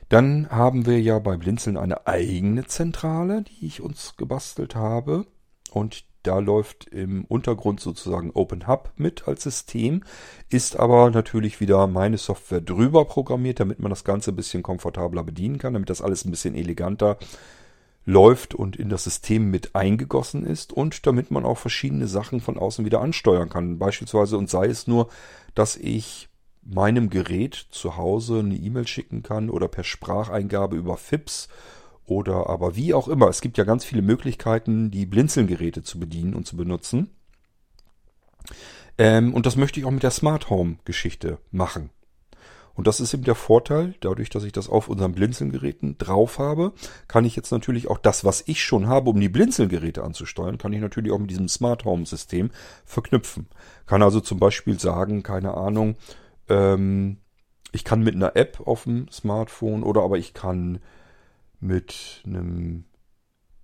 Dann haben wir ja bei Blinzeln eine eigene Zentrale, die ich uns gebastelt habe. Und da läuft im Untergrund sozusagen Open Hub mit als System, ist aber natürlich wieder meine Software drüber programmiert, damit man das Ganze ein bisschen komfortabler bedienen kann, damit das alles ein bisschen eleganter läuft und in das System mit eingegossen ist und damit man auch verschiedene Sachen von außen wieder ansteuern kann. Beispielsweise und sei es nur, dass ich meinem Gerät zu Hause eine E-Mail schicken kann oder per Spracheingabe über FIPS oder aber wie auch immer. Es gibt ja ganz viele Möglichkeiten, die Blinzelgeräte zu bedienen und zu benutzen. Ähm, und das möchte ich auch mit der Smart Home Geschichte machen. Und das ist eben der Vorteil, dadurch, dass ich das auf unseren Blinzelgeräten drauf habe, kann ich jetzt natürlich auch das, was ich schon habe, um die Blinzelgeräte anzusteuern, kann ich natürlich auch mit diesem Smart Home System verknüpfen. Kann also zum Beispiel sagen, keine Ahnung, ähm, ich kann mit einer App auf dem Smartphone oder aber ich kann mit einem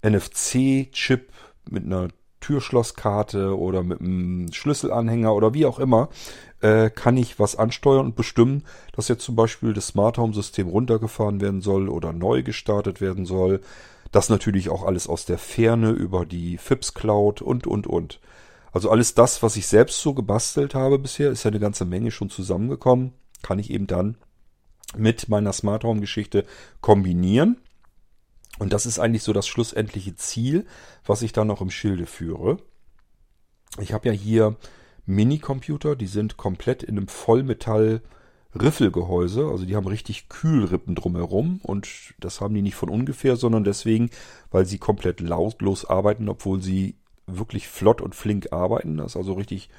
NFC-Chip, mit einer Türschlosskarte oder mit einem Schlüsselanhänger oder wie auch immer, äh, kann ich was ansteuern und bestimmen, dass jetzt zum Beispiel das Smart Home System runtergefahren werden soll oder neu gestartet werden soll. Das natürlich auch alles aus der Ferne über die FIPS Cloud und, und, und. Also alles das, was ich selbst so gebastelt habe bisher, ist ja eine ganze Menge schon zusammengekommen, kann ich eben dann mit meiner Smart Home Geschichte kombinieren. Und das ist eigentlich so das schlussendliche Ziel, was ich da noch im Schilde führe. Ich habe ja hier Minicomputer, die sind komplett in einem Vollmetall Riffelgehäuse, also die haben richtig Kühlrippen drumherum und das haben die nicht von ungefähr, sondern deswegen, weil sie komplett lautlos arbeiten, obwohl sie wirklich flott und flink arbeiten. Da ist also richtig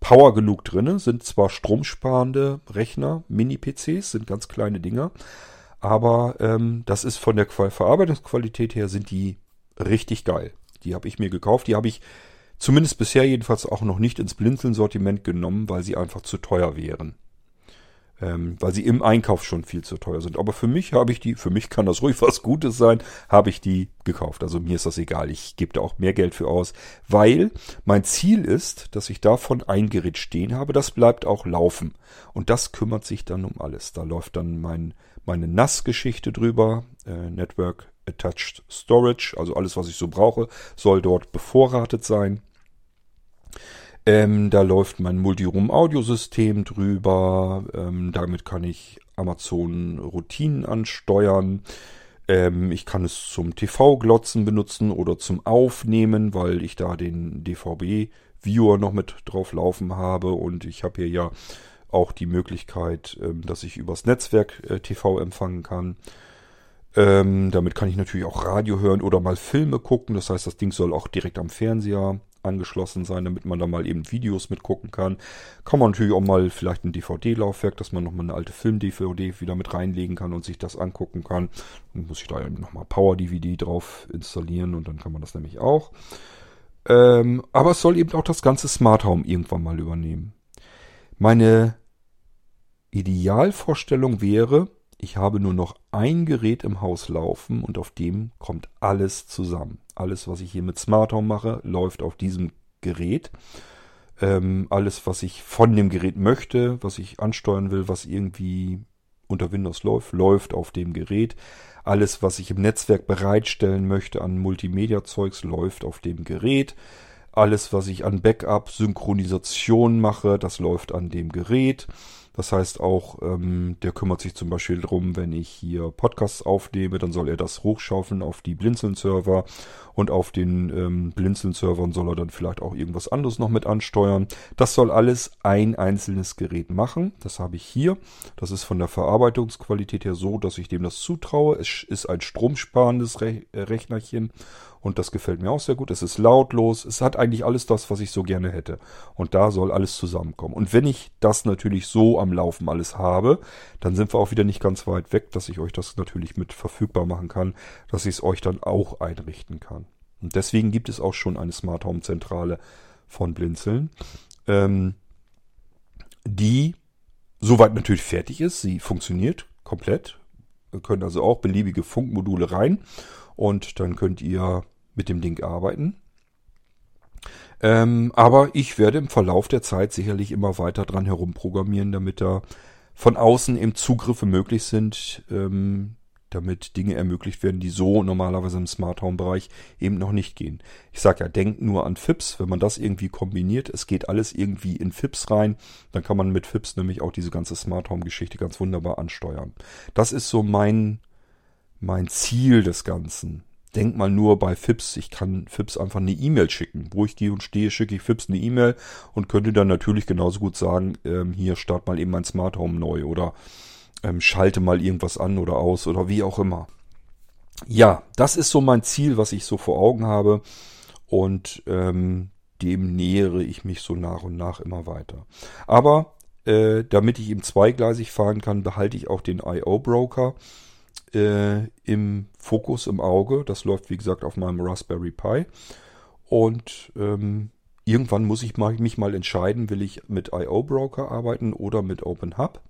Power genug drin. Sind zwar stromsparende Rechner, Mini-PCs, sind ganz kleine Dinger. Aber ähm, das ist von der Verarbeitungsqualität her sind die richtig geil. Die habe ich mir gekauft. Die habe ich zumindest bisher jedenfalls auch noch nicht ins Blinzeln-Sortiment genommen, weil sie einfach zu teuer wären ähm, weil sie im Einkauf schon viel zu teuer sind. Aber für mich habe ich die, für mich kann das ruhig [LAUGHS] was Gutes sein, habe ich die gekauft. Also mir ist das egal, ich gebe da auch mehr Geld für aus, weil mein Ziel ist, dass ich davon ein Gerät stehen habe, das bleibt auch laufen. Und das kümmert sich dann um alles. Da läuft dann mein, meine NAS-Geschichte drüber, äh, Network Attached Storage, also alles, was ich so brauche, soll dort bevorratet sein. Ähm, da läuft mein Multiroom-Audiosystem drüber. Ähm, damit kann ich Amazon-Routinen ansteuern. Ähm, ich kann es zum TV-Glotzen benutzen oder zum Aufnehmen, weil ich da den DVB-Viewer noch mit drauf laufen habe. Und ich habe hier ja auch die Möglichkeit, ähm, dass ich übers Netzwerk äh, TV empfangen kann. Ähm, damit kann ich natürlich auch Radio hören oder mal Filme gucken. Das heißt, das Ding soll auch direkt am Fernseher angeschlossen sein, damit man da mal eben Videos mitgucken kann. Kann man natürlich auch mal vielleicht ein DVD-Laufwerk, dass man nochmal eine alte Film-DVD wieder mit reinlegen kann und sich das angucken kann. Dann muss ich da eben nochmal Power-DVD drauf installieren und dann kann man das nämlich auch. Ähm, aber es soll eben auch das ganze Smart Home irgendwann mal übernehmen. Meine Idealvorstellung wäre, ich habe nur noch ein Gerät im Haus laufen und auf dem kommt alles zusammen. Alles, was ich hier mit Smart Home mache, läuft auf diesem Gerät. Ähm, alles, was ich von dem Gerät möchte, was ich ansteuern will, was irgendwie unter Windows läuft, läuft auf dem Gerät. Alles, was ich im Netzwerk bereitstellen möchte an Multimedia-Zeugs, läuft auf dem Gerät. Alles, was ich an Backup, Synchronisation mache, das läuft an dem Gerät. Das heißt auch, ähm, der kümmert sich zum Beispiel drum, wenn ich hier Podcasts aufnehme, dann soll er das hochschaufeln auf die Blinzeln-Server und auf den ähm, Blinzeln-Servern soll er dann vielleicht auch irgendwas anderes noch mit ansteuern. Das soll alles ein einzelnes Gerät machen. Das habe ich hier. Das ist von der Verarbeitungsqualität her so, dass ich dem das zutraue. Es ist ein stromsparendes Re äh, Rechnerchen und das gefällt mir auch sehr gut. Es ist lautlos. Es hat eigentlich alles das, was ich so gerne hätte. Und da soll alles zusammenkommen. Und wenn ich das natürlich so am Laufen alles habe, dann sind wir auch wieder nicht ganz weit weg, dass ich euch das natürlich mit verfügbar machen kann, dass ich es euch dann auch einrichten kann. Und deswegen gibt es auch schon eine Smart Home Zentrale von Blinzeln, ähm, die soweit natürlich fertig ist. Sie funktioniert komplett. Ihr könnt also auch beliebige Funkmodule rein und dann könnt ihr mit dem Ding arbeiten. Ähm, aber ich werde im Verlauf der Zeit sicherlich immer weiter dran herumprogrammieren, damit da von außen eben Zugriffe möglich sind, ähm, damit Dinge ermöglicht werden, die so normalerweise im Smart Home Bereich eben noch nicht gehen. Ich sage ja, denkt nur an FIPS, wenn man das irgendwie kombiniert, es geht alles irgendwie in FIPS rein, dann kann man mit FIPS nämlich auch diese ganze Smart Home Geschichte ganz wunderbar ansteuern. Das ist so mein mein Ziel des Ganzen. Denk mal nur bei FIPS. Ich kann FIPS einfach eine E-Mail schicken. Wo ich gehe und stehe, schicke ich FIPS eine E-Mail und könnte dann natürlich genauso gut sagen, ähm, hier start mal eben mein Smart Home neu oder ähm, schalte mal irgendwas an oder aus oder wie auch immer. Ja, das ist so mein Ziel, was ich so vor Augen habe und ähm, dem nähere ich mich so nach und nach immer weiter. Aber äh, damit ich eben zweigleisig fahren kann, behalte ich auch den IO-Broker äh, im Fokus, im Auge. Das läuft, wie gesagt, auf meinem Raspberry Pi. Und ähm, irgendwann muss ich mal, mich mal entscheiden, will ich mit IO Broker arbeiten oder mit OpenHub.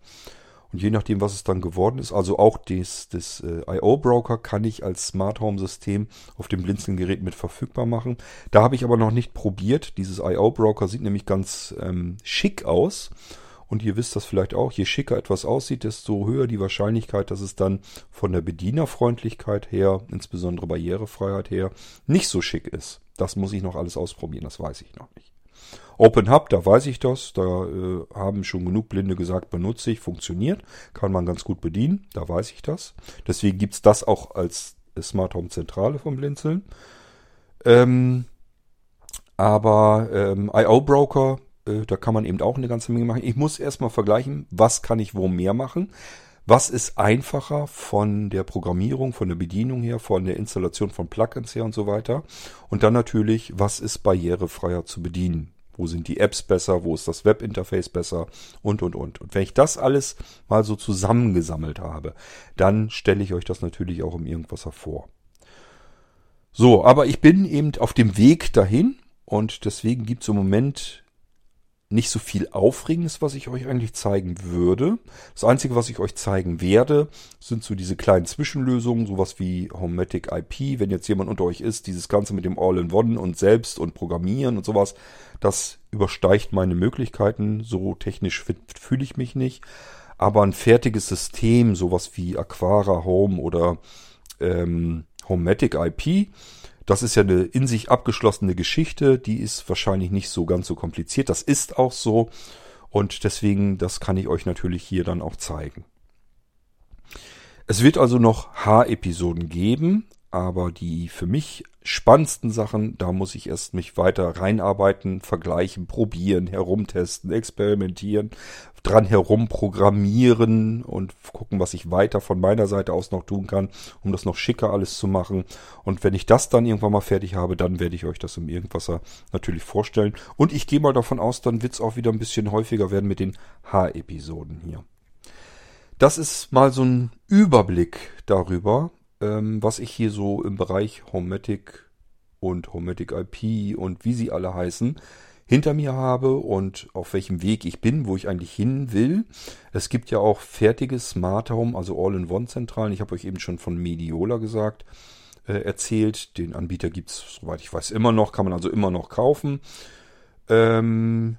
Und je nachdem, was es dann geworden ist, also auch das, das äh, IO Broker kann ich als Smart Home System auf dem Blinzeln-Gerät mit verfügbar machen. Da habe ich aber noch nicht probiert. Dieses IO Broker sieht nämlich ganz ähm, schick aus. Und ihr wisst das vielleicht auch, je schicker etwas aussieht, desto höher die Wahrscheinlichkeit, dass es dann von der Bedienerfreundlichkeit her, insbesondere Barrierefreiheit her, nicht so schick ist. Das muss ich noch alles ausprobieren, das weiß ich noch nicht. Open Hub, da weiß ich das, da äh, haben schon genug Blinde gesagt, benutze ich, funktioniert, kann man ganz gut bedienen, da weiß ich das. Deswegen gibt es das auch als Smart Home Zentrale vom Blinzeln. Ähm, aber ähm, IO Broker, äh, da kann man eben auch eine ganze Menge machen. Ich muss erstmal vergleichen, was kann ich wo mehr machen. Was ist einfacher von der Programmierung, von der Bedienung her, von der Installation von Plugins her und so weiter. Und dann natürlich, was ist barrierefreier zu bedienen. Wo sind die Apps besser, wo ist das Webinterface besser und, und, und. Und wenn ich das alles mal so zusammengesammelt habe, dann stelle ich euch das natürlich auch im Irgendwas vor. So, aber ich bin eben auf dem Weg dahin und deswegen gibt es im Moment nicht so viel Aufregendes, was ich euch eigentlich zeigen würde. Das Einzige, was ich euch zeigen werde, sind so diese kleinen Zwischenlösungen, sowas wie Homematic IP. Wenn jetzt jemand unter euch ist, dieses Ganze mit dem All-in-One und selbst und Programmieren und sowas, das übersteigt meine Möglichkeiten. So technisch fühle ich mich nicht. Aber ein fertiges System, sowas wie Aquara Home oder ähm, Homematic IP, das ist ja eine in sich abgeschlossene Geschichte, die ist wahrscheinlich nicht so ganz so kompliziert. Das ist auch so und deswegen, das kann ich euch natürlich hier dann auch zeigen. Es wird also noch H-Episoden geben, aber die für mich spannendsten Sachen, da muss ich erst mich weiter reinarbeiten, vergleichen, probieren, herumtesten, experimentieren, dran herum programmieren und gucken, was ich weiter von meiner Seite aus noch tun kann, um das noch schicker alles zu machen. Und wenn ich das dann irgendwann mal fertig habe, dann werde ich euch das im Irgendwasser natürlich vorstellen. Und ich gehe mal davon aus, dann wird es auch wieder ein bisschen häufiger werden mit den H-Episoden hier. Das ist mal so ein Überblick darüber, ähm, was ich hier so im Bereich Homematic und Homematic IP und wie sie alle heißen, hinter mir habe und auf welchem Weg ich bin, wo ich eigentlich hin will. Es gibt ja auch fertige Smart Home, also All-in-One-Zentralen. Ich habe euch eben schon von Mediola gesagt, äh, erzählt. Den Anbieter gibt es, soweit ich weiß, immer noch, kann man also immer noch kaufen. Ähm,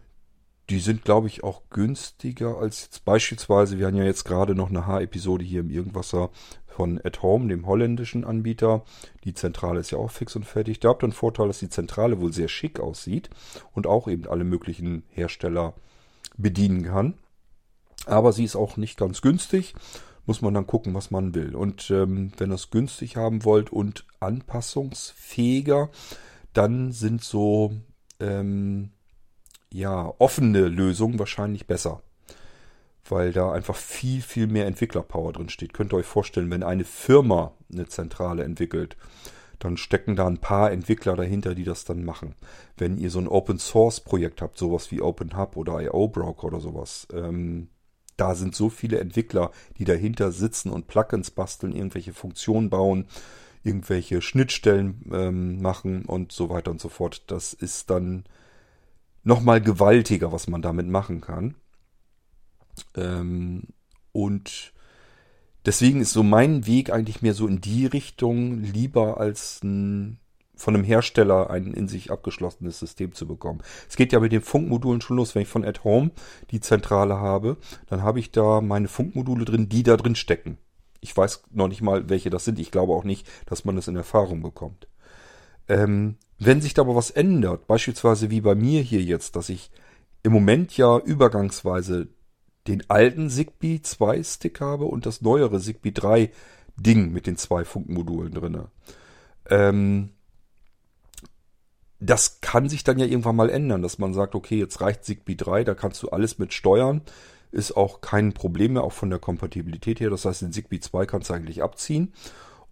die sind, glaube ich, auch günstiger als jetzt beispielsweise, wir haben ja jetzt gerade noch eine H-Episode hier im Irgendwasser von At Home, dem holländischen Anbieter. Die Zentrale ist ja auch fix und fertig. Da habt ihr einen Vorteil, dass die Zentrale wohl sehr schick aussieht und auch eben alle möglichen Hersteller bedienen kann. Aber sie ist auch nicht ganz günstig. Muss man dann gucken, was man will. Und ähm, wenn ihr es günstig haben wollt und anpassungsfähiger, dann sind so ähm, ja offene Lösungen wahrscheinlich besser weil da einfach viel, viel mehr Entwicklerpower drin steht. Könnt ihr euch vorstellen, wenn eine Firma eine Zentrale entwickelt, dann stecken da ein paar Entwickler dahinter, die das dann machen. Wenn ihr so ein Open Source Projekt habt, sowas wie Open Hub oder IO Broker oder sowas, ähm, da sind so viele Entwickler, die dahinter sitzen und Plugins basteln, irgendwelche Funktionen bauen, irgendwelche Schnittstellen ähm, machen und so weiter und so fort. Das ist dann nochmal gewaltiger, was man damit machen kann. Ähm, und deswegen ist so mein Weg eigentlich mehr so in die Richtung, lieber als ein, von einem Hersteller ein in sich abgeschlossenes System zu bekommen. Es geht ja mit den Funkmodulen schon los. Wenn ich von At Home die Zentrale habe, dann habe ich da meine Funkmodule drin, die da drin stecken. Ich weiß noch nicht mal, welche das sind. Ich glaube auch nicht, dass man das in Erfahrung bekommt. Ähm, wenn sich da aber was ändert, beispielsweise wie bei mir hier jetzt, dass ich im Moment ja übergangsweise den alten Zigbee 2 Stick habe und das neuere Zigbee 3 Ding mit den zwei Funkmodulen drinne. Ähm, das kann sich dann ja irgendwann mal ändern, dass man sagt, okay, jetzt reicht Zigbee 3, da kannst du alles mit steuern. Ist auch kein Problem mehr, auch von der Kompatibilität her. Das heißt, den Zigbee 2 kannst du eigentlich abziehen.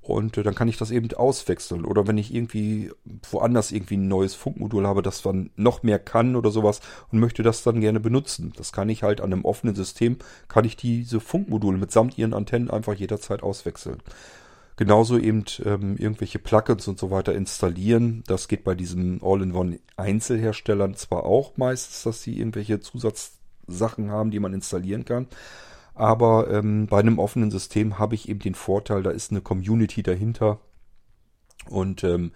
Und äh, dann kann ich das eben auswechseln. Oder wenn ich irgendwie woanders irgendwie ein neues Funkmodul habe, das dann noch mehr kann oder sowas und möchte das dann gerne benutzen. Das kann ich halt an einem offenen System, kann ich diese Funkmodule mitsamt ihren Antennen einfach jederzeit auswechseln. Genauso eben ähm, irgendwelche Plugins und so weiter installieren. Das geht bei diesen All-in-One Einzelherstellern zwar auch meistens, dass sie irgendwelche Zusatzsachen haben, die man installieren kann. Aber ähm, bei einem offenen System habe ich eben den Vorteil, da ist eine Community dahinter. Und ähm,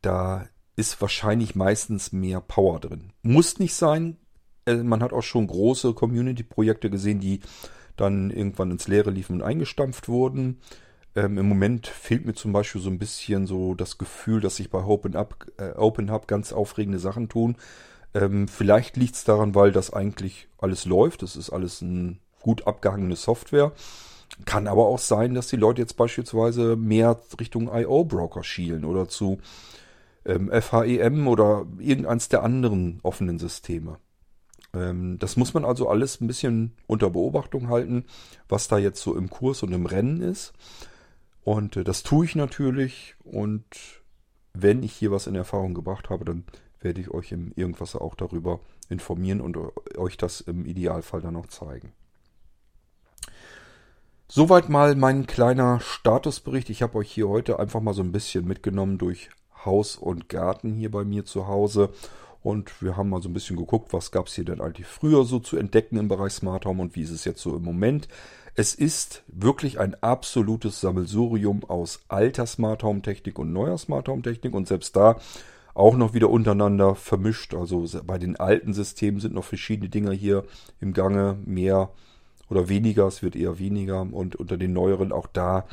da ist wahrscheinlich meistens mehr Power drin. Muss nicht sein. Äh, man hat auch schon große Community-Projekte gesehen, die dann irgendwann ins Leere liefen und eingestampft wurden. Ähm, Im Moment fehlt mir zum Beispiel so ein bisschen so das Gefühl, dass sich bei Open Up, äh, Open Hub ganz aufregende Sachen tun. Ähm, vielleicht liegt es daran, weil das eigentlich alles läuft. Das ist alles ein gut abgehangene Software. Kann aber auch sein, dass die Leute jetzt beispielsweise mehr Richtung IO-Broker schielen oder zu ähm, FHEM oder irgendeins der anderen offenen Systeme. Ähm, das muss man also alles ein bisschen unter Beobachtung halten, was da jetzt so im Kurs und im Rennen ist. Und äh, das tue ich natürlich. Und wenn ich hier was in Erfahrung gebracht habe, dann werde ich euch im Irgendwas auch darüber informieren und euch das im Idealfall dann auch zeigen. Soweit mal mein kleiner Statusbericht. Ich habe euch hier heute einfach mal so ein bisschen mitgenommen durch Haus und Garten hier bei mir zu Hause. Und wir haben mal so ein bisschen geguckt, was gab es hier denn eigentlich früher so zu entdecken im Bereich Smart Home und wie ist es jetzt so im Moment. Es ist wirklich ein absolutes Sammelsurium aus alter Smart Home Technik und neuer Smart Home Technik und selbst da auch noch wieder untereinander vermischt. Also bei den alten Systemen sind noch verschiedene Dinge hier im Gange, mehr oder weniger, es wird eher weniger und unter den neueren auch da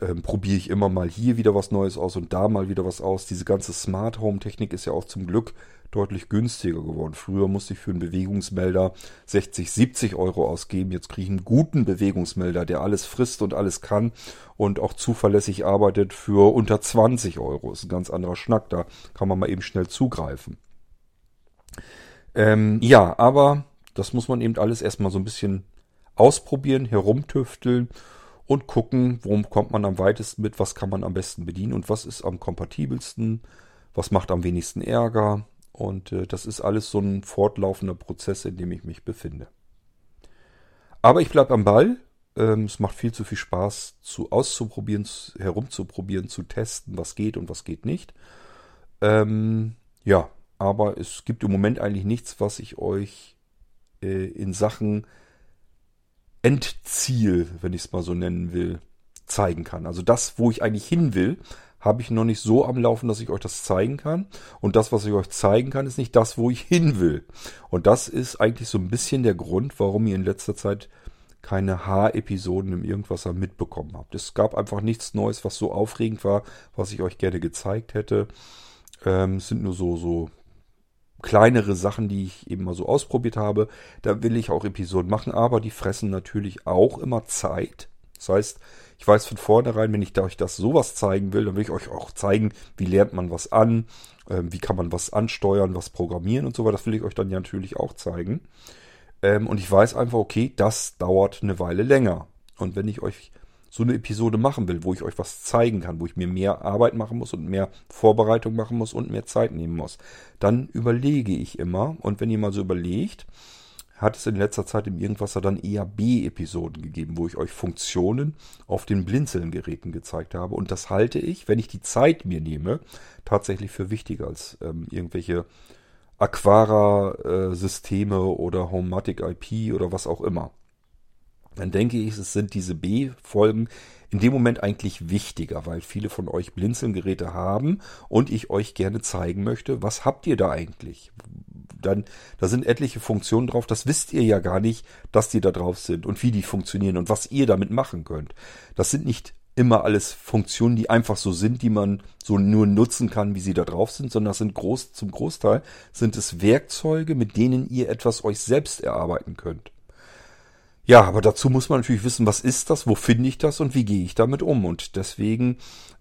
ähm, probiere ich immer mal hier wieder was Neues aus und da mal wieder was aus. Diese ganze Smart Home Technik ist ja auch zum Glück deutlich günstiger geworden. Früher musste ich für einen Bewegungsmelder 60, 70 Euro ausgeben. Jetzt kriege ich einen guten Bewegungsmelder, der alles frisst und alles kann und auch zuverlässig arbeitet für unter 20 Euro. Ist ein ganz anderer Schnack. Da kann man mal eben schnell zugreifen. Ähm, ja, aber das muss man eben alles erstmal so ein bisschen ausprobieren, herumtüfteln und gucken, worum kommt man am weitesten mit, was kann man am besten bedienen und was ist am kompatibelsten, was macht am wenigsten Ärger. Und äh, das ist alles so ein fortlaufender Prozess, in dem ich mich befinde. Aber ich bleibe am Ball. Ähm, es macht viel zu viel Spaß, zu auszuprobieren, herumzuprobieren, zu testen, was geht und was geht nicht. Ähm, ja, aber es gibt im Moment eigentlich nichts, was ich euch äh, in Sachen Endziel, wenn ich es mal so nennen will, zeigen kann. Also das, wo ich eigentlich hin will, habe ich noch nicht so am Laufen, dass ich euch das zeigen kann. Und das, was ich euch zeigen kann, ist nicht das, wo ich hin will. Und das ist eigentlich so ein bisschen der Grund, warum ihr in letzter Zeit keine H-Episoden im Irgendwasser mitbekommen habt. Es gab einfach nichts Neues, was so aufregend war, was ich euch gerne gezeigt hätte. Ähm, es sind nur so, so kleinere Sachen, die ich eben mal so ausprobiert habe. Da will ich auch Episoden machen, aber die fressen natürlich auch immer Zeit. Das heißt, ich weiß von vornherein, wenn ich euch das sowas zeigen will, dann will ich euch auch zeigen, wie lernt man was an, äh, wie kann man was ansteuern, was programmieren und so weiter. Das will ich euch dann ja natürlich auch zeigen. Ähm, und ich weiß einfach, okay, das dauert eine Weile länger. Und wenn ich euch so eine Episode machen will, wo ich euch was zeigen kann, wo ich mir mehr Arbeit machen muss und mehr Vorbereitung machen muss und mehr Zeit nehmen muss, dann überlege ich immer. Und wenn ihr mal so überlegt, hat es in letzter Zeit im Irgendwasser dann eher B-Episoden gegeben, wo ich euch Funktionen auf den Blinzeln-Geräten gezeigt habe. Und das halte ich, wenn ich die Zeit mir nehme, tatsächlich für wichtiger als ähm, irgendwelche Aquara-Systeme oder Homematic IP oder was auch immer. Dann denke ich, es sind diese B-Folgen in dem Moment eigentlich wichtiger, weil viele von euch Blinzelgeräte haben und ich euch gerne zeigen möchte, was habt ihr da eigentlich? Dann, da sind etliche Funktionen drauf, das wisst ihr ja gar nicht, dass die da drauf sind und wie die funktionieren und was ihr damit machen könnt. Das sind nicht immer alles Funktionen, die einfach so sind, die man so nur nutzen kann, wie sie da drauf sind, sondern das sind groß, zum Großteil sind es Werkzeuge, mit denen ihr etwas euch selbst erarbeiten könnt. Ja, aber dazu muss man natürlich wissen, was ist das, wo finde ich das und wie gehe ich damit um. Und deswegen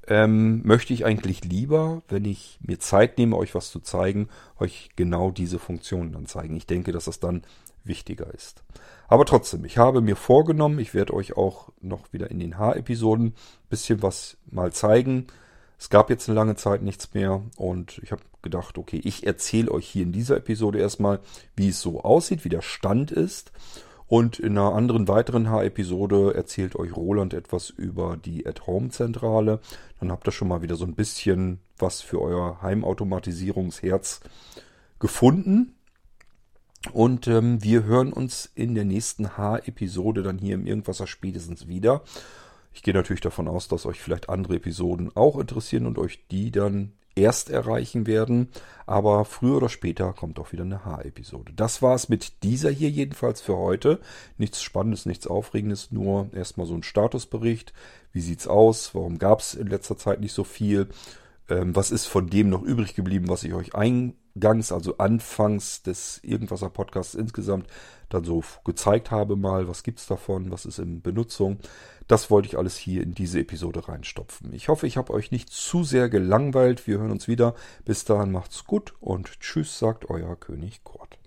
ähm, möchte ich eigentlich lieber, wenn ich mir Zeit nehme, euch was zu zeigen, euch genau diese Funktionen dann zeigen. Ich denke, dass das dann wichtiger ist. Aber trotzdem, ich habe mir vorgenommen, ich werde euch auch noch wieder in den H-Episoden bisschen was mal zeigen. Es gab jetzt eine lange Zeit nichts mehr und ich habe gedacht, okay, ich erzähle euch hier in dieser Episode erstmal, wie es so aussieht, wie der Stand ist. Und in einer anderen weiteren H-Episode erzählt euch Roland etwas über die At-Home-Zentrale. Dann habt ihr schon mal wieder so ein bisschen was für euer Heimautomatisierungsherz gefunden. Und ähm, wir hören uns in der nächsten H-Episode dann hier im Irgendwasser spätestens wieder. Ich gehe natürlich davon aus, dass euch vielleicht andere Episoden auch interessieren und euch die dann erst erreichen werden. Aber früher oder später kommt auch wieder eine H-Episode. Das war's mit dieser hier jedenfalls für heute. Nichts Spannendes, nichts Aufregendes, nur erstmal so ein Statusbericht. Wie sieht's aus? Warum gab's in letzter Zeit nicht so viel? Ähm, was ist von dem noch übrig geblieben, was ich euch eingangs, also anfangs des Irgendwaser Podcasts insgesamt dann so gezeigt habe mal, was gibt's davon, was ist in Benutzung. Das wollte ich alles hier in diese Episode reinstopfen. Ich hoffe, ich habe euch nicht zu sehr gelangweilt. Wir hören uns wieder. Bis dahin macht's gut und tschüss, sagt euer König Kurt.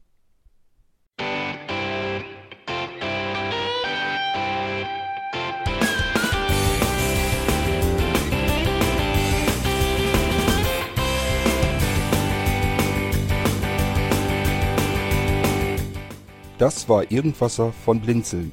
Das war Irgendwasser von Blinzeln.